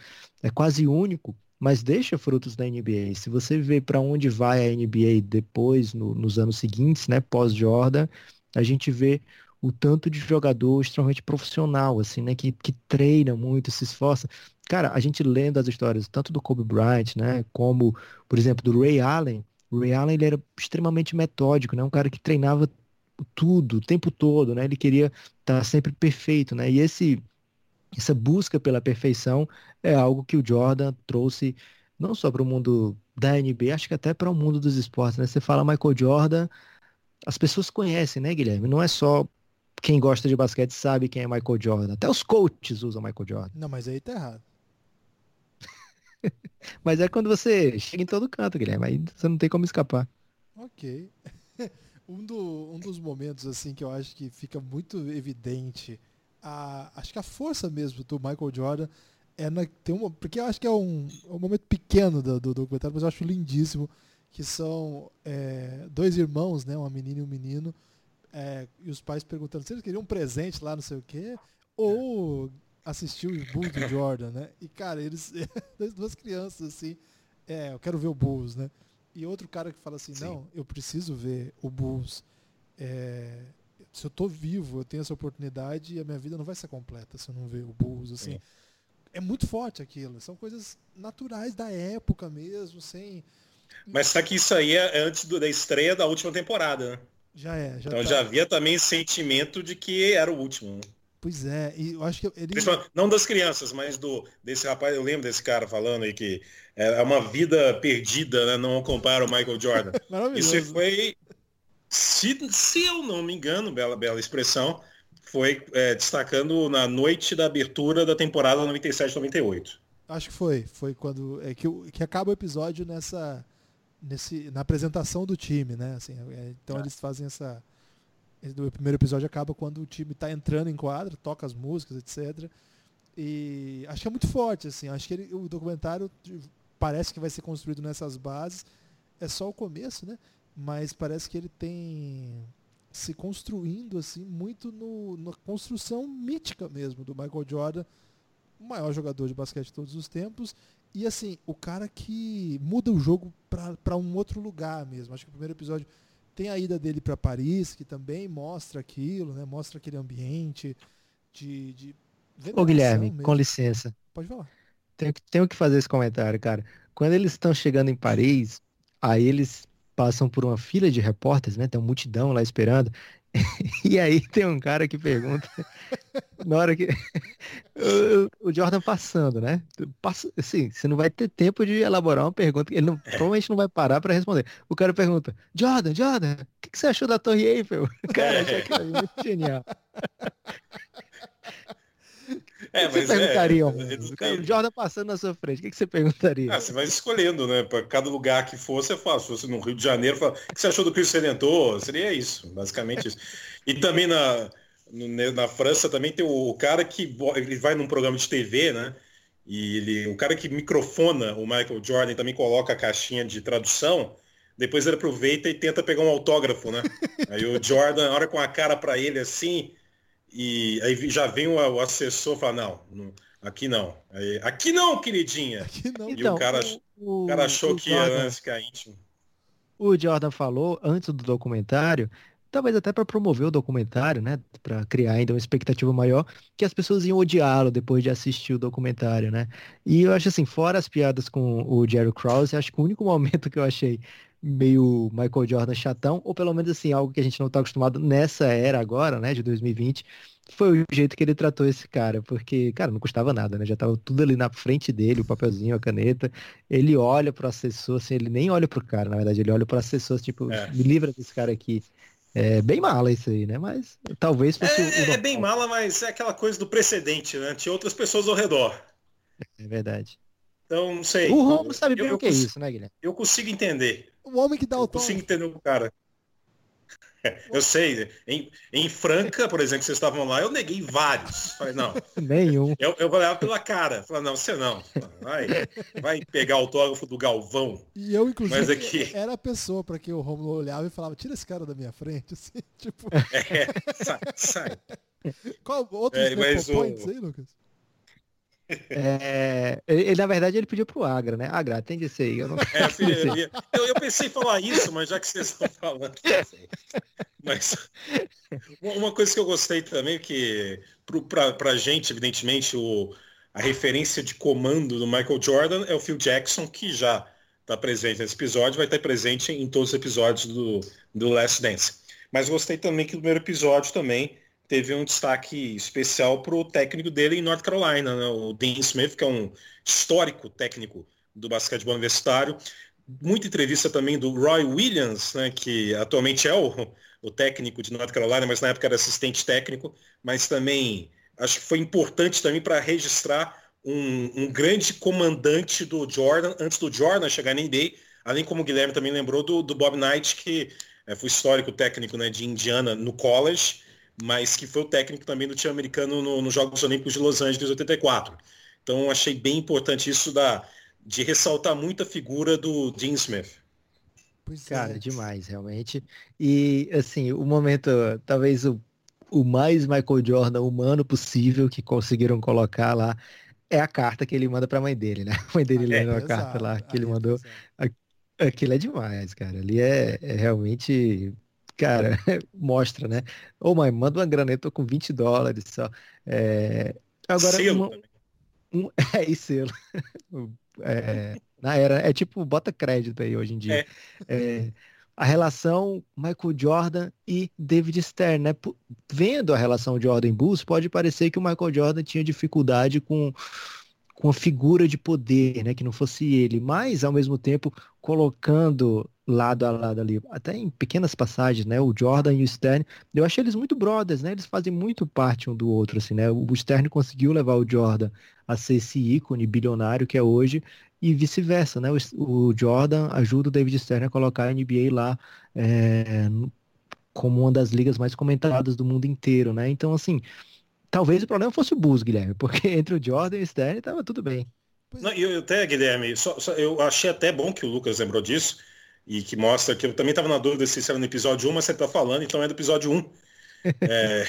É quase único, mas deixa frutos na NBA. Se você vê para onde vai a NBA depois, no, nos anos seguintes, né, pós-Jordan, a gente vê o tanto de jogador extremamente profissional, assim, né, que, que treina muito, se esforça cara, a gente lendo as histórias tanto do Kobe Bryant, né, como, por exemplo, do Ray Allen, o Ray Allen ele era extremamente metódico, né, um cara que treinava tudo, o tempo todo, né, ele queria estar sempre perfeito, né, e esse essa busca pela perfeição é algo que o Jordan trouxe não só para o mundo da NBA, acho que até para o mundo dos esportes, né? Você fala Michael Jordan, as pessoas conhecem, né, Guilherme? Não é só quem gosta de basquete sabe quem é Michael Jordan. Até os coaches usam Michael Jordan. Não, mas aí tá errado. Mas é quando você chega em todo canto, Guilherme. Aí você não tem como escapar. Ok. Um, do, um dos momentos assim que eu acho que fica muito evidente, a, acho que a força mesmo do Michael Jordan é na, tem uma, porque eu acho que é um, um momento pequeno do, do, documentário, mas eu acho lindíssimo, que são é, dois irmãos, né, uma menina e um menino, é, e os pais perguntando se eles queriam um presente lá, não sei o quê, ou assistiu o Bulls do Jordan, né? E, cara, eles. duas crianças, assim. É, eu quero ver o Bulls, né? E outro cara que fala assim, Sim. não, eu preciso ver o Bulls. É, se eu tô vivo, eu tenho essa oportunidade e a minha vida não vai ser completa se eu não ver o Bulls, assim. Sim. É muito forte aquilo. São coisas naturais da época mesmo, sem. Mas só que isso aí é antes do, da estreia da última temporada, né? Já é, já Então tá. já havia também sentimento de que era o último. Né? Pois é, e eu acho que ele. Não das crianças, mas do desse rapaz, eu lembro desse cara falando aí que é uma vida perdida, né? Não compara o Michael Jordan. Isso foi, se, se eu não me engano, bela, bela expressão, foi é, destacando na noite da abertura da temporada 97-98. Acho que foi. Foi quando. É que, que acaba o episódio nessa. Nesse, na apresentação do time, né? Assim, é, então ah. eles fazem essa o primeiro episódio acaba quando o time está entrando em quadra, toca as músicas, etc. E acho que é muito forte, assim. Acho que ele, o documentário parece que vai ser construído nessas bases. É só o começo, né? Mas parece que ele tem se construindo assim muito no, na construção mítica mesmo do Michael Jordan, o maior jogador de basquete de todos os tempos. E assim, o cara que muda o jogo para um outro lugar mesmo. Acho que o primeiro episódio tem a ida dele para Paris, que também mostra aquilo, né? Mostra aquele ambiente de. de Ô Guilherme, mesmo. com licença. Pode falar. Tenho, tenho que fazer esse comentário, cara. Quando eles estão chegando em Paris, aí eles passam por uma fila de repórteres, né? Tem uma multidão lá esperando. e aí tem um cara que pergunta, na hora que o, Jordan passando, né? Passa, assim, você não vai ter tempo de elaborar uma pergunta, ele não, provavelmente não vai parar para responder. O cara pergunta, Jordan, Jordan, o que, que, você achou da Torre Eiffel? Cara, achei aquilo muito genial. É, o que, você perguntaria, é, O Jordan passando na sua frente, o que, que você perguntaria? Ah, você vai escolhendo, né? Para cada lugar que for, você fala. Se fosse no Rio de Janeiro, fala, o que você achou do Cristo Redentor? Seria isso, basicamente isso. E também na, na França também tem o cara que ele vai num programa de TV, né? E ele, o cara que microfona o Michael Jordan também coloca a caixinha de tradução. Depois ele aproveita e tenta pegar um autógrafo, né? Aí o Jordan, na hora com a cara para ele assim, e aí já vem o, o assessor fala, não, não, aqui não. Aí, aqui não, queridinha. Aqui não. E então, o, cara, o, o cara achou que Jordan, ia né, ficar íntimo. O Jordan falou, antes do documentário, talvez até para promover o documentário, né? Para criar ainda uma expectativa maior, que as pessoas iam odiá-lo depois de assistir o documentário, né? E eu acho assim, fora as piadas com o Jerry Krause, acho que o único momento que eu achei meio Michael Jordan chatão, ou pelo menos assim, algo que a gente não está acostumado nessa era agora, né, de 2020, foi o jeito que ele tratou esse cara, porque, cara, não custava nada, né? Já tava tudo ali na frente dele, o papelzinho, a caneta. Ele olha pro assessor, assim, ele nem olha pro cara, na verdade, ele olha pro assessor, tipo, é. me livra desse cara aqui. É bem mala isso aí, né? Mas talvez fosse. É, o, é bem mala, mas é aquela coisa do precedente, né? Tinha outras pessoas ao redor. É verdade. Então, não sei. O Romo sabe bem eu, o que é isso, né, Guilherme? Eu consigo entender. O homem que dá o tom. Eu consigo entender o cara. Eu sei, em, em Franca, por exemplo, vocês estavam lá, eu neguei vários. Falei, não. Nenhum. Eu, eu olhava pela cara. Falei, não, você não. Vai, vai pegar o autógrafo do Galvão. E eu, inclusive, Mas aqui... era a pessoa para quem o Romulo olhava e falava, tira esse cara da minha frente, assim, tipo. É, sai, sai. Qual outros é, mas o... aí, Lucas? É, ele, na verdade, ele pediu pro Agra, né? Agra, atende esse aí. Eu, não... é, filho, eu, eu, pensei em falar isso, mas já que vocês estão falando. Mas uma coisa que eu gostei também, que para a gente, evidentemente, o, a referência de comando do Michael Jordan é o Phil Jackson, que já está presente nesse episódio, vai estar presente em todos os episódios do, do Last Dance. Mas gostei também que no primeiro episódio também teve um destaque especial para o técnico dele em North Carolina, né? o Dean Smith, que é um histórico técnico do basquetebol universitário. Muita entrevista também do Roy Williams, né, que atualmente é o, o técnico de North Carolina, mas na época era assistente técnico, mas também acho que foi importante também para registrar um, um, grande comandante do Jordan, antes do Jordan chegar na NBA, além como o Guilherme também lembrou do, do Bob Knight, que é, foi histórico técnico né, de Indiana no college, mas que foi o técnico também do time americano no, nos Jogos Olímpicos de Los Angeles 84. Então achei bem importante isso da, de ressaltar muito a figura do Dean Smith. Pois Cara, é. demais, realmente. E assim, o momento, talvez o, o mais Michael Jordan humano possível que conseguiram colocar lá é a carta que ele manda para a mãe dele, né? A mãe dele é, lendo a exato. carta lá que ele mandou. Aquilo é demais, cara. Ali é, é realmente cara, mostra, né? Ô oh, mãe, manda uma grana, eu tô com 20 dólares só. É... Agora, selo uma... um... É, e selo. é... Na era, é tipo, bota crédito aí hoje em dia. É. É... A relação Michael Jordan e David Stern, né? Vendo a relação Jordan Bulls, pode parecer que o Michael Jordan tinha dificuldade com com a figura de poder, né, que não fosse ele, mas ao mesmo tempo colocando lado a lado ali, até em pequenas passagens, né, o Jordan e o Stern, eu achei eles muito brothers, né, eles fazem muito parte um do outro, assim, né, o Stern conseguiu levar o Jordan a ser esse ícone bilionário que é hoje e vice-versa, né, o, o, Jordan ajuda o David Stern a colocar a NBA lá é, como uma das ligas mais comentadas do mundo inteiro, né, então assim, Talvez o problema fosse o Bus, Guilherme, porque entre o Jordan e o Stern estava tudo bem. Não, eu até, Guilherme, só, só, eu achei até bom que o Lucas lembrou disso e que mostra que eu também estava na dúvida se era no episódio 1, mas você está falando, então é do episódio 1. é,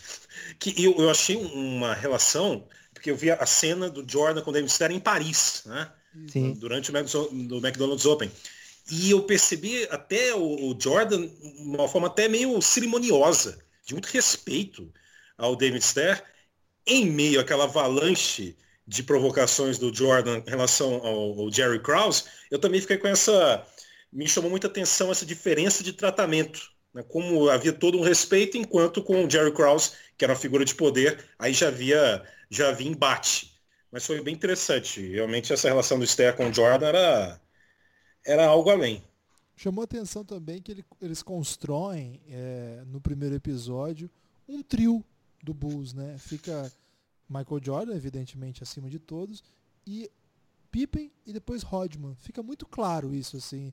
que eu, eu achei uma relação, porque eu vi a cena do Jordan com o David Stern em Paris, né? Sim. Durante o McDonald's Open. E eu percebi até o, o Jordan de uma forma até meio cerimoniosa, de muito respeito ao David Stern, em meio àquela avalanche de provocações do Jordan em relação ao, ao, Jerry Krause, eu também fiquei com essa. Me chamou muita atenção essa diferença de tratamento. Né? Como havia todo um respeito, enquanto com o Jerry Krause, que era uma figura de poder, aí já havia, já havia embate. Mas foi bem interessante. Realmente essa relação do Stern com o Jordan era, era algo além. Chamou atenção também que ele, eles constroem é, no primeiro episódio um trio do Bulls, né? Fica Michael Jordan, evidentemente, acima de todos, e Pippen e depois Rodman. Fica muito claro isso, assim,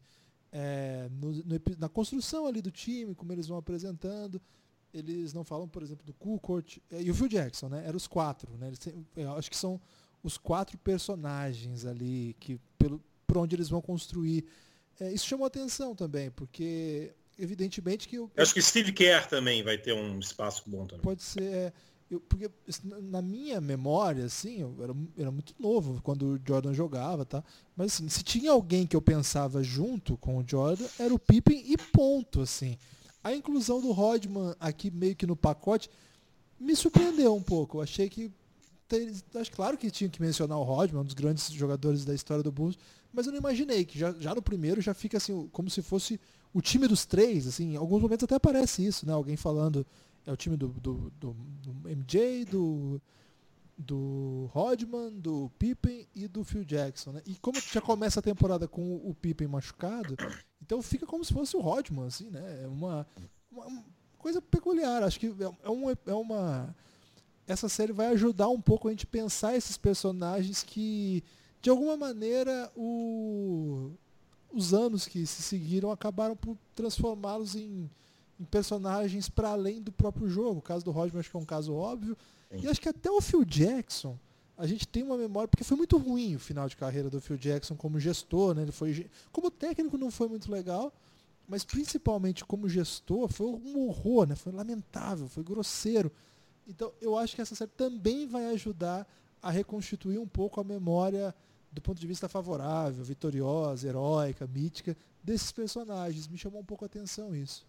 é, no, no, na construção ali do time, como eles vão apresentando. Eles não falam, por exemplo, do Kukoc é, e o Phil Jackson, né? Eram os quatro, né? Eles, eu acho que são os quatro personagens ali que pelo por onde eles vão construir. É, isso chamou atenção também, porque evidentemente que eu, eu acho que Steve Kerr também vai ter um espaço bom também. Pode ser, é, eu, porque na minha memória, assim, eu era, era muito novo quando o Jordan jogava, tá? Mas assim, se tinha alguém que eu pensava junto com o Jordan, era o Pippen e ponto, assim. a inclusão do Rodman aqui meio que no pacote me surpreendeu um pouco. Eu achei que acho claro que tinha que mencionar o Rodman, um dos grandes jogadores da história do Bulls, mas eu não imaginei que já, já no primeiro já fica assim como se fosse o time dos três, assim, em alguns momentos até aparece isso, né? Alguém falando é o time do, do, do, do MJ, do do Rodman, do Pippen e do Phil Jackson, né? E como já começa a temporada com o Pippen machucado, então fica como se fosse o Rodman, assim, né? É uma, uma coisa peculiar. Acho que é, é uma, é uma essa série vai ajudar um pouco a gente pensar esses personagens que de alguma maneira o, os anos que se seguiram acabaram por transformá-los em, em personagens para além do próprio jogo. O caso do Rodman acho que é um caso óbvio. E acho que até o Phil Jackson, a gente tem uma memória, porque foi muito ruim o final de carreira do Phil Jackson como gestor, né? Ele foi, como técnico não foi muito legal, mas principalmente como gestor foi um horror, né? Foi lamentável, foi grosseiro. Então eu acho que essa série também vai ajudar a reconstituir um pouco a memória do ponto de vista favorável, vitoriosa, heróica, mítica desses personagens. Me chamou um pouco a atenção isso.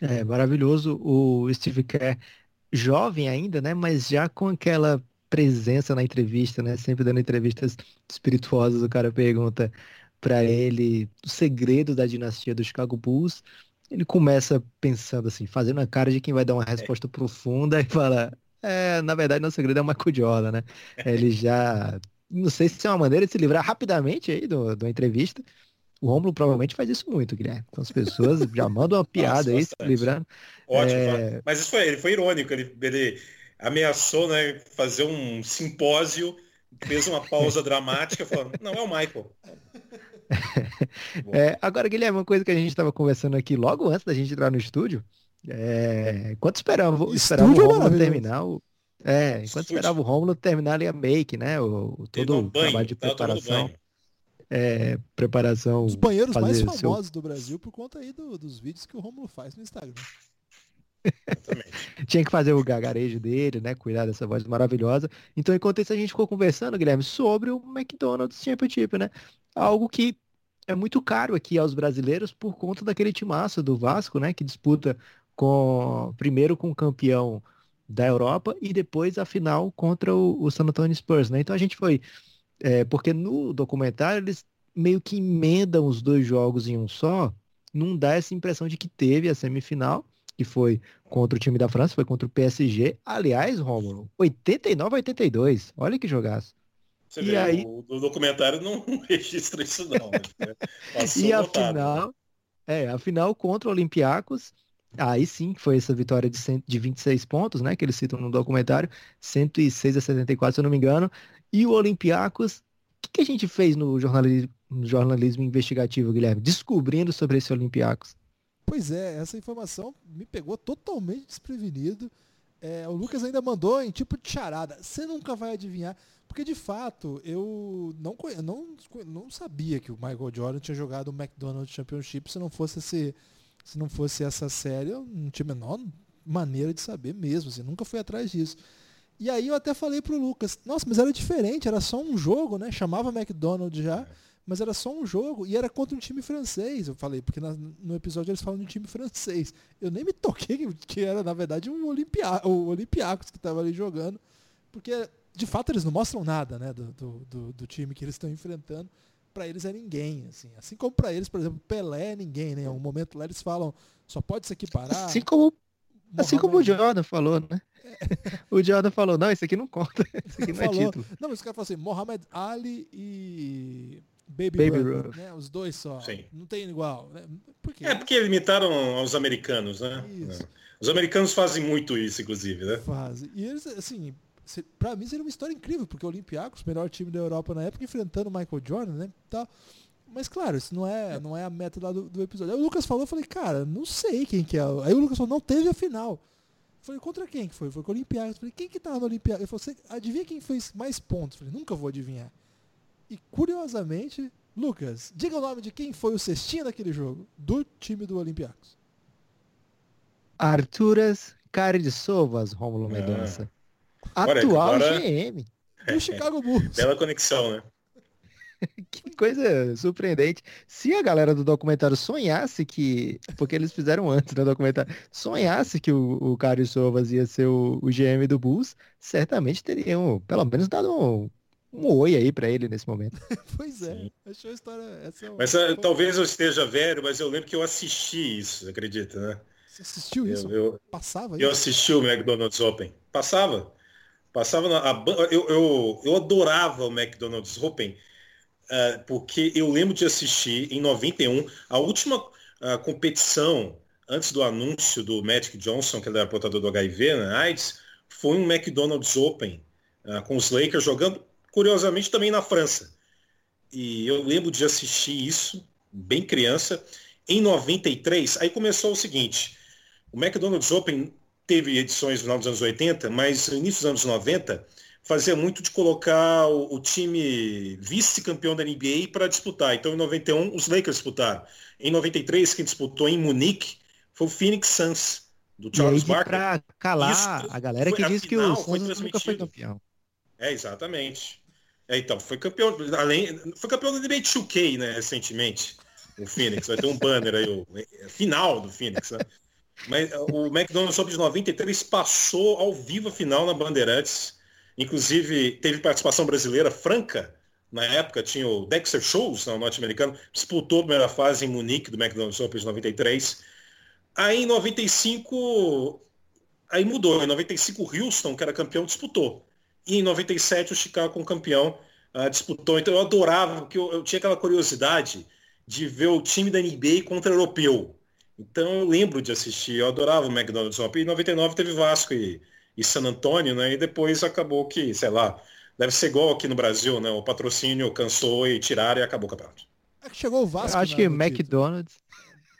É maravilhoso o Steve Kerr jovem ainda, né? Mas já com aquela presença na entrevista, né? Sempre dando entrevistas espirituosas, o cara pergunta para ele o segredo da dinastia do Chicago Bulls. Ele começa pensando assim, fazendo a cara de quem vai dar uma resposta é. profunda e fala: É, na verdade, não segredo é Michael Jordan, né? Ele já. Não sei se é uma maneira de se livrar rapidamente aí do, do entrevista. O Romulo provavelmente faz isso muito, Guilherme. Então as pessoas já mandam uma piada Nossa, aí, se livrando. Ótimo, é... mas isso foi, ele foi irônico, ele, ele ameaçou né, fazer um simpósio, fez uma pausa dramática, falando, não, é o Michael. é, agora, Guilherme, uma coisa que a gente estava conversando aqui logo antes da gente entrar no estúdio, é, enquanto esperava, esperava o é Romulo terminar o, é, enquanto esperava o Romulo terminar ali a make, né? O, todo o trabalho de preparação é, preparação. Os banheiros mais famosos seu... do Brasil por conta aí do, dos vídeos que o Romulo faz no Instagram. Tinha que fazer o gagarejo dele, né? Cuidar dessa voz maravilhosa. Então, enquanto isso, a gente ficou conversando, Guilherme, sobre o McDonald's Championship, né? Algo que é muito caro aqui aos brasileiros por conta daquele timaço do Vasco, né? Que disputa com primeiro com o campeão da Europa e depois a final contra o, o San Antonio Spurs, né? Então a gente foi é, porque no documentário eles meio que emendam os dois jogos em um só, não dá essa impressão de que teve a semifinal, que foi contra o time da França, foi contra o PSG. Aliás, Romulo, 89 a 82. Olha que jogaço. Você e vê, aí... o, o documentário não registra isso não. Né? e a final, é, a final contra o Olympiacos, aí sim foi essa vitória de, cento, de 26 pontos, né, que eles citam no documentário, 106 a 74, se eu não me engano, e o Olympiacos, o que, que, a gente fez no jornalismo, no jornalismo investigativo, Guilherme? Descobrindo sobre esse Olympiacos. Pois é, essa informação me pegou totalmente desprevenido. É, o Lucas ainda mandou em tipo de charada. Você nunca vai adivinhar. Porque de fato, eu não, não, não sabia que o Michael Jordan tinha jogado o McDonald's Championship se não fosse esse, se não fosse essa série, eu não tinha a menor maneira de saber mesmo. Assim, nunca fui atrás disso. E aí eu até falei pro Lucas, nossa, mas era diferente, era só um jogo, né? Chamava McDonald's já, mas era só um jogo e era contra um time francês. Eu falei, porque na, no episódio eles falam de um time francês. Eu nem me toquei que era, na verdade, um Olimpia, o Olympiacos que estava ali jogando. Porque, de fato, eles não mostram nada, né? Do, do, do, do time que eles estão enfrentando. Para eles é ninguém, assim. Assim como para eles, por exemplo, Pelé é ninguém, né? Um momento lá eles falam, só pode se equiparar. Assim como Assim como o Jordan falou, né? o Jordan falou, não, isso aqui não conta. Isso aqui não é falou, é título. Não, mas os caras falaram assim, Mohamed Ali e Baby, Baby Ruth, né? Os dois só. Sim. Não tem igual. Né? Por é porque limitaram aos americanos, né? Isso. Os americanos fazem muito isso, inclusive, né? Fazem. E eles, assim, pra mim seria uma história incrível, porque o Olympiacos, melhor time da Europa na época, enfrentando o Michael Jordan, né? Tal. Mas claro, isso não é, não é a meta lá do, do episódio. Aí o Lucas falou, eu falei, cara, não sei quem que é. Aí o Lucas falou, não teve a final. Eu falei, contra quem que foi? Foi com o Olympiacos. Eu falei, quem que tava no Olympiacos? Ele falou, você adivinha quem fez mais pontos? Eu falei, nunca vou adivinhar. E curiosamente, Lucas, diga o nome de quem foi o cestinha daquele jogo, do time do Olympiacos. Arturas Romulo ah. Mendonça. Atual agora... GM. Do Chicago Bulls. Bela conexão, né? que coisa surpreendente. Se a galera do documentário sonhasse que, porque eles fizeram antes no documentário, sonhasse que o, o Cário Sovas ia ser o, o GM do Bulls, certamente teriam, pelo menos, dado um, um oi aí para ele nesse momento. pois é, achou a história. Essa é mas uh, talvez eu esteja velho, mas eu lembro que eu assisti isso, acredita, né? Você assistiu isso? Eu, eu Passava Eu assisti o McDonald's Open. Passava. Passava na. A, eu, eu, eu adorava o McDonald's Open, uh, porque eu lembro de assistir em 91, a última uh, competição antes do anúncio do Magic Johnson, que era portador do HIV, né, AIDS, foi um McDonald's Open, uh, com os Lakers jogando, curiosamente, também na França. E eu lembro de assistir isso, bem criança. Em 93, aí começou o seguinte, o McDonald's Open teve edições no final dos anos 80, mas no início dos anos 90 fazia muito de colocar o, o time vice-campeão da NBA para disputar. Então, em 91, os Lakers disputaram. Em 93, quem disputou em Munique foi o Phoenix Suns, do Charles Barkley. Para calar Isso a galera que diz que o Suns nunca foi campeão. É, exatamente. É, então, foi campeão, além, foi campeão da NBA 2K, né, recentemente. O Phoenix, vai ter um banner aí, o é, final do Phoenix, né? Mas o McDonald's Open de 93 passou ao vivo a final na Bandeirantes. Inclusive, teve participação brasileira franca. Na época tinha o Dexter Shows, né, norte-americano, disputou a primeira fase em Munique do McDonald's Open de 93. Aí em 95, aí mudou. Em 95 o Houston, que era campeão, disputou. E em 97 o Chicago como campeão uh, disputou. Então eu adorava, porque eu, eu tinha aquela curiosidade de ver o time da NBA contra o europeu. Então eu lembro de assistir, eu adorava o McDonald's Open. Em 99 teve Vasco e, e San Antônio, né? E depois acabou que, sei lá, deve ser igual aqui no Brasil, né? O patrocínio cansou e tiraram e acabou o campeonato. É que chegou o Vasco. Eu acho que McDonald's.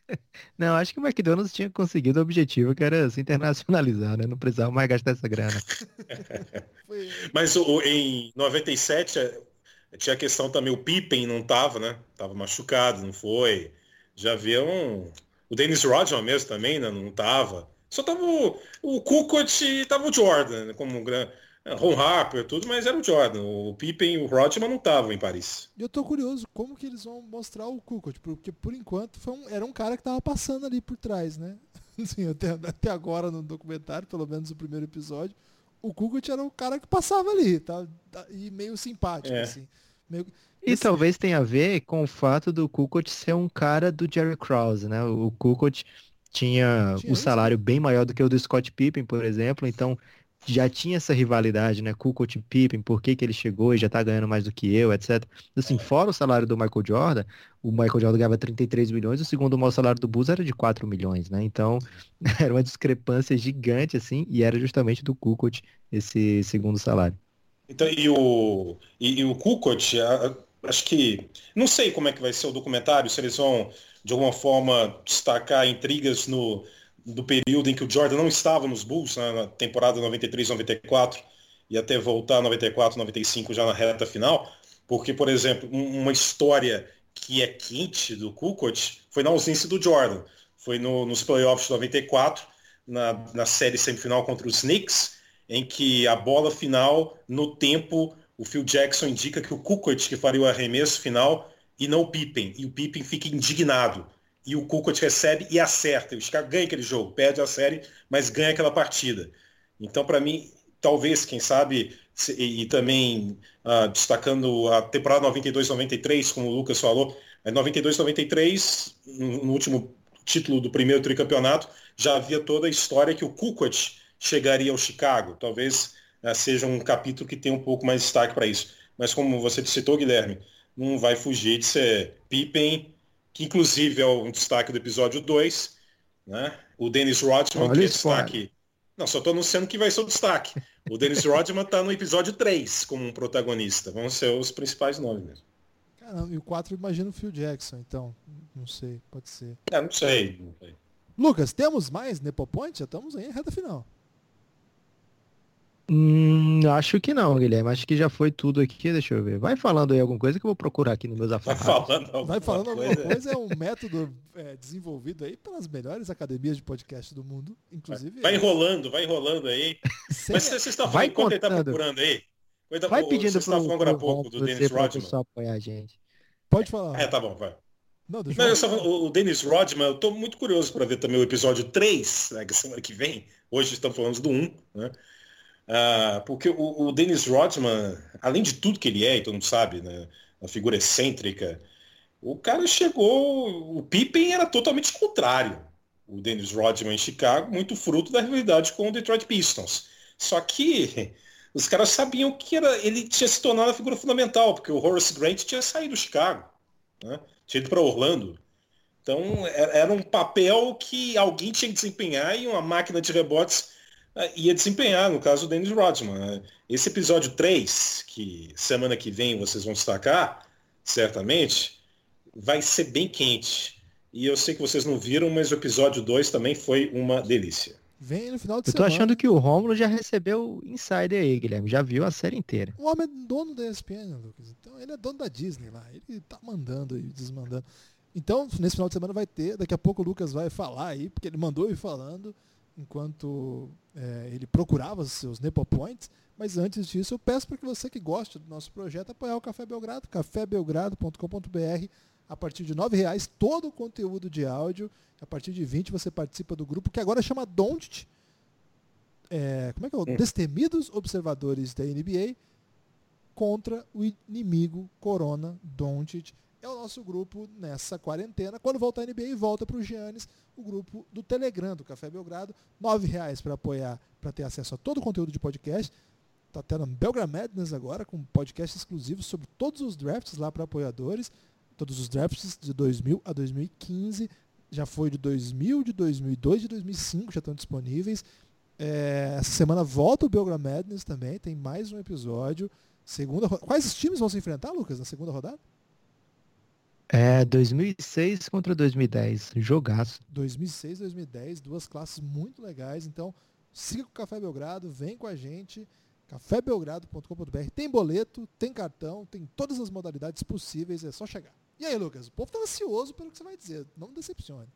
Não, acho que o McDonald's tinha conseguido o objetivo que era se internacionalizar, né? Não precisava mais gastar essa grana. Mas o, em 97 é, tinha a questão também, o Pippen não tava, né? Tava machucado, não foi. Já havia um, o Dennis Rodman mesmo também né, não tava. Só tava o, o Kukoc e tava o Jordan, né, como um grande. É, Ron Harper, tudo, mas era o Jordan. O Pippen e o Rodman não estavam em Paris. Eu tô curioso como que eles vão mostrar o Kukoc, porque por enquanto foi um, era um cara que tava passando ali por trás, né? Assim, até, até agora no documentário, pelo menos no primeiro episódio, o Kukoc era o cara que passava ali, tá? E meio simpático, é. assim. Meio... E Esse... talvez tenha a ver com o fato do Kukoc ser um cara do Jerry Krause, né? O Kukoc tinha, tinha um salário bem maior do que o do Scott Pippen, por exemplo, então já tinha essa rivalidade, né? Kukoc e Pippen, por que, que ele chegou e já tá ganhando mais do que eu, etc. Assim, fora o salário do Michael Jordan, o Michael Jordan ganhava 33 milhões, o segundo maior salário do Bulls era de 4 milhões, né? Então, era uma discrepância gigante, assim, e era justamente do Kukoc esse segundo salário. Então, e o, e, e o Kukoc, acho que. Não sei como é que vai ser o documentário, se eles vão, de alguma forma, destacar intrigas no, do período em que o Jordan não estava nos Bulls, né, na temporada 93-94, e até voltar 94-95 já na reta final. Porque, por exemplo, uma história que é quente do Kukoc foi na ausência do Jordan. Foi no, nos playoffs de 94, na, na série semifinal contra os Knicks, em que a bola final, no tempo, o Phil Jackson indica que o Kukoc que faria o arremesso final e não o Pippen. E o Pippen fica indignado. E o Kukoc recebe e acerta. O Chicago ganha aquele jogo, perde a série, mas ganha aquela partida. Então, para mim, talvez, quem sabe, e, e também uh, destacando a temporada 92-93, como o Lucas falou, 92-93, no, no último título do primeiro tricampeonato, já havia toda a história que o Kukoc chegaria ao Chicago. Talvez né, seja um capítulo que tem um pouco mais de destaque para isso. Mas como você citou, Guilherme, não vai fugir de ser Pippen, que inclusive é um destaque do episódio 2, né? O Dennis Rodman, Olha que é destaque. Não, só estou anunciando que vai ser o destaque. O Dennis Rodman está no episódio 3 como um protagonista. Vão ser os principais nomes mesmo. Caramba, e o 4 imagina o Phil Jackson, então. Não sei, pode ser. É, não sei. Não sei. Lucas, temos mais Nepopoint? Já estamos aí em reta final. Hum, acho que não, Guilherme. Acho que já foi tudo aqui. Deixa eu ver. Vai falando aí alguma coisa que eu vou procurar aqui nos meus afarrados. Vai falando alguma, Vai falando alguma coisa. coisa. É um método é, desenvolvido aí pelas melhores academias de podcast do mundo, inclusive. Vai, vai enrolando, vai enrolando aí. Mas você está falando enquanto ele está procurando aí. Vai pedindo pro, falando agora há pouco do Dennis Rodman. apoiar a gente. Pode falar. É, tá bom, vai. Não, Não, eu só, o Dennis Rodman, eu tô muito curioso para ver também o episódio 3, né, que semana que vem. Hoje estamos falando do 1, né? Ah, porque o, o Dennis Rodman, além de tudo que ele é, e todo mundo sabe, né? Uma figura excêntrica, o cara chegou. O Pippen era totalmente contrário. O Dennis Rodman em Chicago, muito fruto da rivalidade com o Detroit Pistons. Só que os caras sabiam que era, ele tinha se tornado a figura fundamental, porque o Horace Grant tinha saído do Chicago, né? tinha ido para Orlando. Então era um papel que alguém tinha que desempenhar e uma máquina de rebotes ia desempenhar, no caso do Dennis Rodman. Né? Esse episódio 3, que semana que vem vocês vão destacar, certamente, vai ser bem quente. E eu sei que vocês não viram, mas o episódio 2 também foi uma delícia. Vem no final de eu tô semana. achando que o Romulo já recebeu insider aí, Guilherme. Já viu a série inteira. O homem é dono da ESPN, Lucas. Então ele é dono da Disney lá. Ele tá mandando e desmandando. Então, nesse final de semana vai ter. Daqui a pouco o Lucas vai falar aí, porque ele mandou ir falando enquanto é, ele procurava os seus Nepo Points. Mas antes disso, eu peço para que você que gosta do nosso projeto apoiar o Café Belgrado, cafébelgrado.com.br. A partir de R$ reais todo o conteúdo de áudio. A partir de 20 você participa do grupo que agora chama Don't. É, como é que é? Hum. Destemidos Observadores da NBA contra o inimigo Corona Doncic. É o nosso grupo nessa quarentena. Quando voltar a NBA, volta para o Giannis, o grupo do Telegram do Café Belgrado. R$ reais para apoiar, para ter acesso a todo o conteúdo de podcast. Está tendo Belgra Madness agora, com podcast exclusivo sobre todos os drafts lá para apoiadores. Todos os drafts de 2000 a 2015. Já foi de 2000, de 2002, de 2005 já estão disponíveis. É, essa semana volta o Belgra Madness também, tem mais um episódio. Segunda, quais times vão se enfrentar, Lucas, na segunda rodada? É 2006 contra 2010. Jogaço. 2006, 2010, duas classes muito legais. Então, siga com o Café Belgrado, vem com a gente. cafébelgrado.com.br. Tem boleto, tem cartão, tem todas as modalidades possíveis, é só chegar. E aí, Lucas, o povo tá ansioso pelo que você vai dizer. Não decepcione.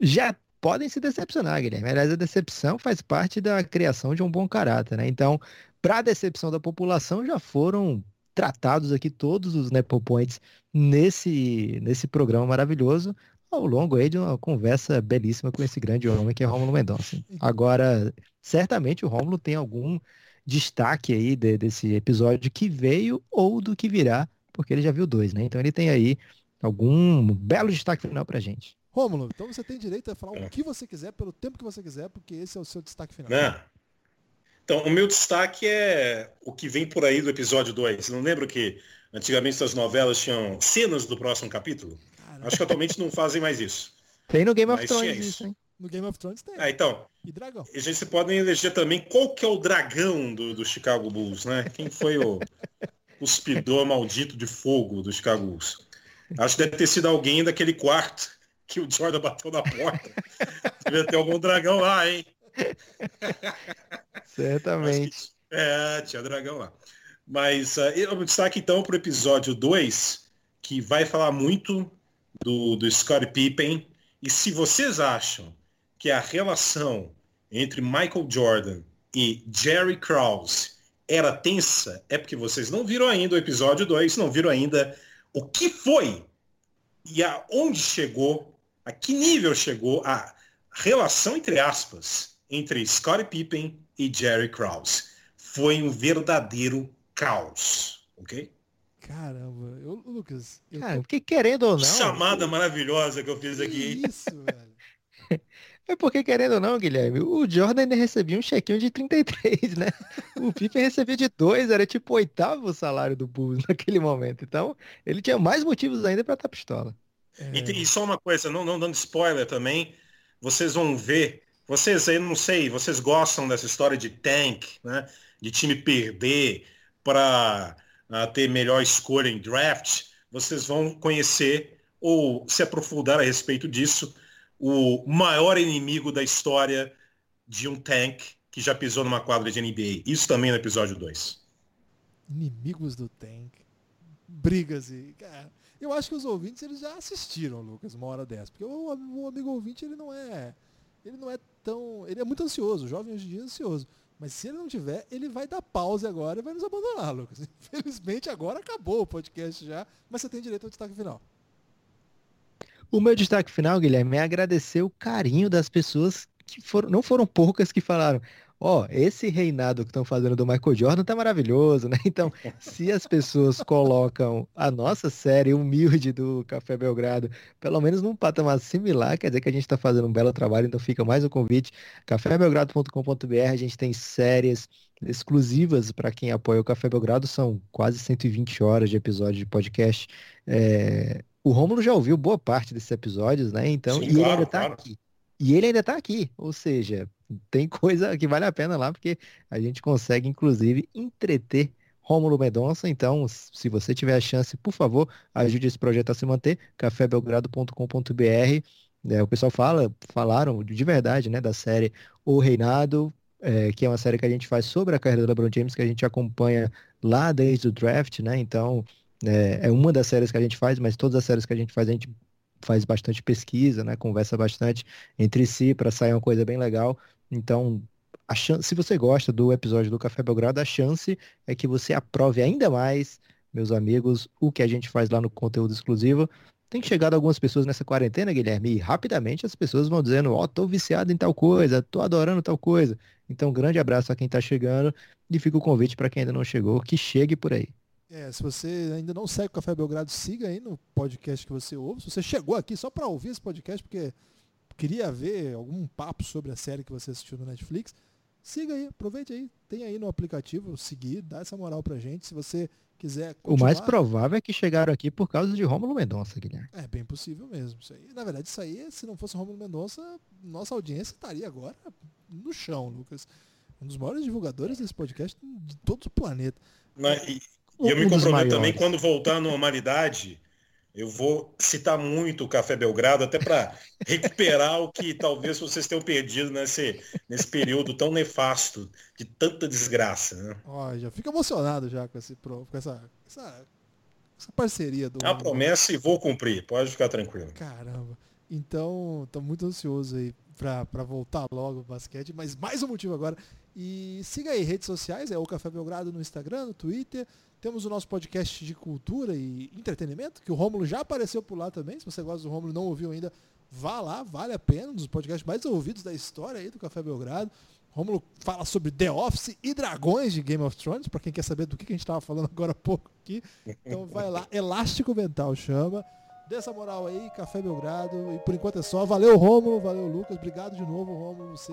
Já podem se decepcionar, Guilherme. Aliás, a decepção faz parte da criação de um bom caráter, né? Então, para a decepção da população, já foram tratados aqui todos os Nepo Points nesse, nesse programa maravilhoso, ao longo aí de uma conversa belíssima com esse grande homem que é Rômulo Mendonça. Agora, certamente o Rômulo tem algum destaque aí de- desse episódio que veio ou do que virá, porque ele já viu dois, né? Então ele tem aí algum belo destaque final pra gente. Rômulo, então você tem direito a falar É. o que você quiser, pelo tempo que você quiser, porque esse é o seu destaque final. Né? Então, o meu destaque é o que vem por aí do episódio 2. Não lembro que antigamente as novelas tinham cenas do próximo capítulo? Cara, Acho que atualmente não fazem mais isso. Tem no Game of Mas Thrones isso. isso, hein? no Game of Thrones tem. Ah, então, E dragão. a gente pode eleger também qual que é o dragão do, do Chicago Bulls, né? Quem foi o cuspidor maldito de fogo do Chicago Bulls? Acho que deve ter sido alguém daquele quarto que o Jordan bateu na porta. Deve ter algum dragão lá, hein? Certamente. É, tinha dragão lá. Mas uh, eu destaque então para o episódio 2, que vai falar muito do, do Scottie Pippen. E se vocês acham que a relação entre Michael Jordan e Jerry Krause era tensa, é porque vocês não viram ainda o episódio 2, não viram ainda o que foi e aonde chegou, a que nível chegou a relação, entre aspas, entre Scottie Pippen e Jerry Krause. Foi um verdadeiro caos, ok? Caramba, eu, Lucas. Eu Cara, porque querendo ou não. Chamada maravilhosa que eu fiz que aqui. hein? isso, velho. É porque querendo ou não, Guilherme, o Jordan ainda recebia um chequinho de 33, né? O Pippen recebia de 2, era tipo o oitavo salário do Bulls naquele momento. Então, ele tinha mais motivos ainda pra estar pistola. É, E, tem- e só uma coisa, não, não dando spoiler também, vocês vão ver, vocês aí, não sei, vocês gostam dessa história de tank, né? De time perder para ter melhor escolha em draft, vocês vão conhecer ou se aprofundar a respeito disso, o maior inimigo da história de um tank que já pisou numa quadra de NBA. Isso também no episódio 2. Inimigos do Tank. Brigas e. Cara, eu acho que os ouvintes eles já assistiram, Lucas, uma hora dessa. Porque o, o amigo ouvinte ele não é. Ele não é tão. Ele é muito ansioso, o jovem hoje em dia é ansioso. Mas se ele não tiver, ele vai dar pause agora e vai nos abandonar, Lucas. Infelizmente agora acabou o podcast já, mas você tem direito ao destaque final. O meu destaque final, Guilherme, é agradecer o carinho das pessoas que foram, não foram poucas que falaram, ó, esse reinado que estão fazendo do Michael Jordan tá maravilhoso, né? Então, se as pessoas colocam a nossa série humilde do Café Belgrado, pelo menos num patamar similar, quer dizer que a gente está fazendo um belo trabalho, então fica mais um convite, cafébelgrado.com.br, a gente tem séries exclusivas para quem apoia o Café Belgrado, são quase 120 horas de episódio de podcast. É... O Romulo já ouviu boa parte desses episódios, né? Então, Sim, e claro, ele ainda tá claro. aqui. E ele ainda está aqui, ou seja, tem coisa que vale a pena lá, porque a gente consegue, inclusive, entreter Rômulo Mendonça. Então, se você tiver a chance, por favor, ajude esse projeto a se manter, cafébelgrado.com.br. É, o pessoal fala, falaram de verdade, né, da série O Reinado, é, que é uma série que a gente faz sobre a carreira do LeBron James, que a gente acompanha lá desde o draft, né? Então, é, é uma das séries que a gente faz, mas todas as séries que a gente faz, a gente faz bastante pesquisa, né? Conversa bastante entre si para sair uma coisa bem legal. Então, chance, se você gosta do episódio do Café Belgrado, a chance é que você aprove ainda mais, meus amigos, o que a gente faz lá no conteúdo exclusivo. Tem chegado algumas pessoas nessa quarentena, Guilherme, e rapidamente as pessoas vão dizendo, ó, oh, tô viciado em tal coisa, tô adorando tal coisa. Então, grande abraço a quem tá chegando e fica o convite para quem ainda não chegou, que chegue por aí. É, se você ainda não segue o Café Belgrado, siga aí no podcast que você ouve. Se você chegou aqui só para ouvir esse podcast, porque queria ver algum papo sobre a série que você assistiu no Netflix, siga aí, aproveite aí, tem aí no aplicativo, seguir, dá essa moral pra gente. Se você quiser continuar... O mais provável é que chegaram aqui por causa de Rômulo Mendonça, Guilherme. É bem possível mesmo. Isso aí, na verdade, isso aí, se não fosse Rômulo Mendonça, nossa audiência estaria agora no chão, Lucas. Um dos maiores divulgadores desse podcast de todo o planeta. Mas, e, e eu me comprometo também, quando voltar à normalidade, eu vou citar muito o Café Belgrado, até para recuperar o que talvez vocês tenham perdido nesse, nesse período tão nefasto, de tanta desgraça. Né? Ó, já fico emocionado já com, esse, com essa, essa, essa parceria do. É a promessa e vou cumprir, pode ficar tranquilo. Caramba. Então, estou muito ansioso aí para voltar logo o basquete, mas mais um motivo agora. E siga aí, redes sociais, é o Café Belgrado no Instagram, no Twitter. Temos o nosso podcast de cultura e entretenimento, que o Rômulo já apareceu por lá também. Se você gosta do Rômulo e não ouviu ainda, vá lá, vale a pena, um dos podcasts mais ouvidos da história aí do Café Belgrado. Rômulo fala sobre The Office e dragões de Game of Thrones, para quem quer saber do que a gente estava falando agora há pouco aqui. Então vai lá, Elástico Mental chama. Dê essa moral aí, Café Belgrado. E por enquanto é só. Valeu, Rômulo, valeu, Lucas. Obrigado de novo, Rômulo. Você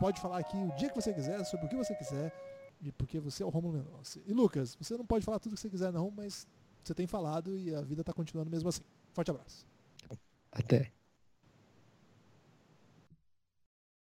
pode falar aqui o dia que você quiser, sobre o que você quiser. E porque você é o Romulo Mendonça. E Lucas, você não pode falar tudo que você quiser não, mas você tem falado e a vida está continuando mesmo assim. Forte abraço. Até.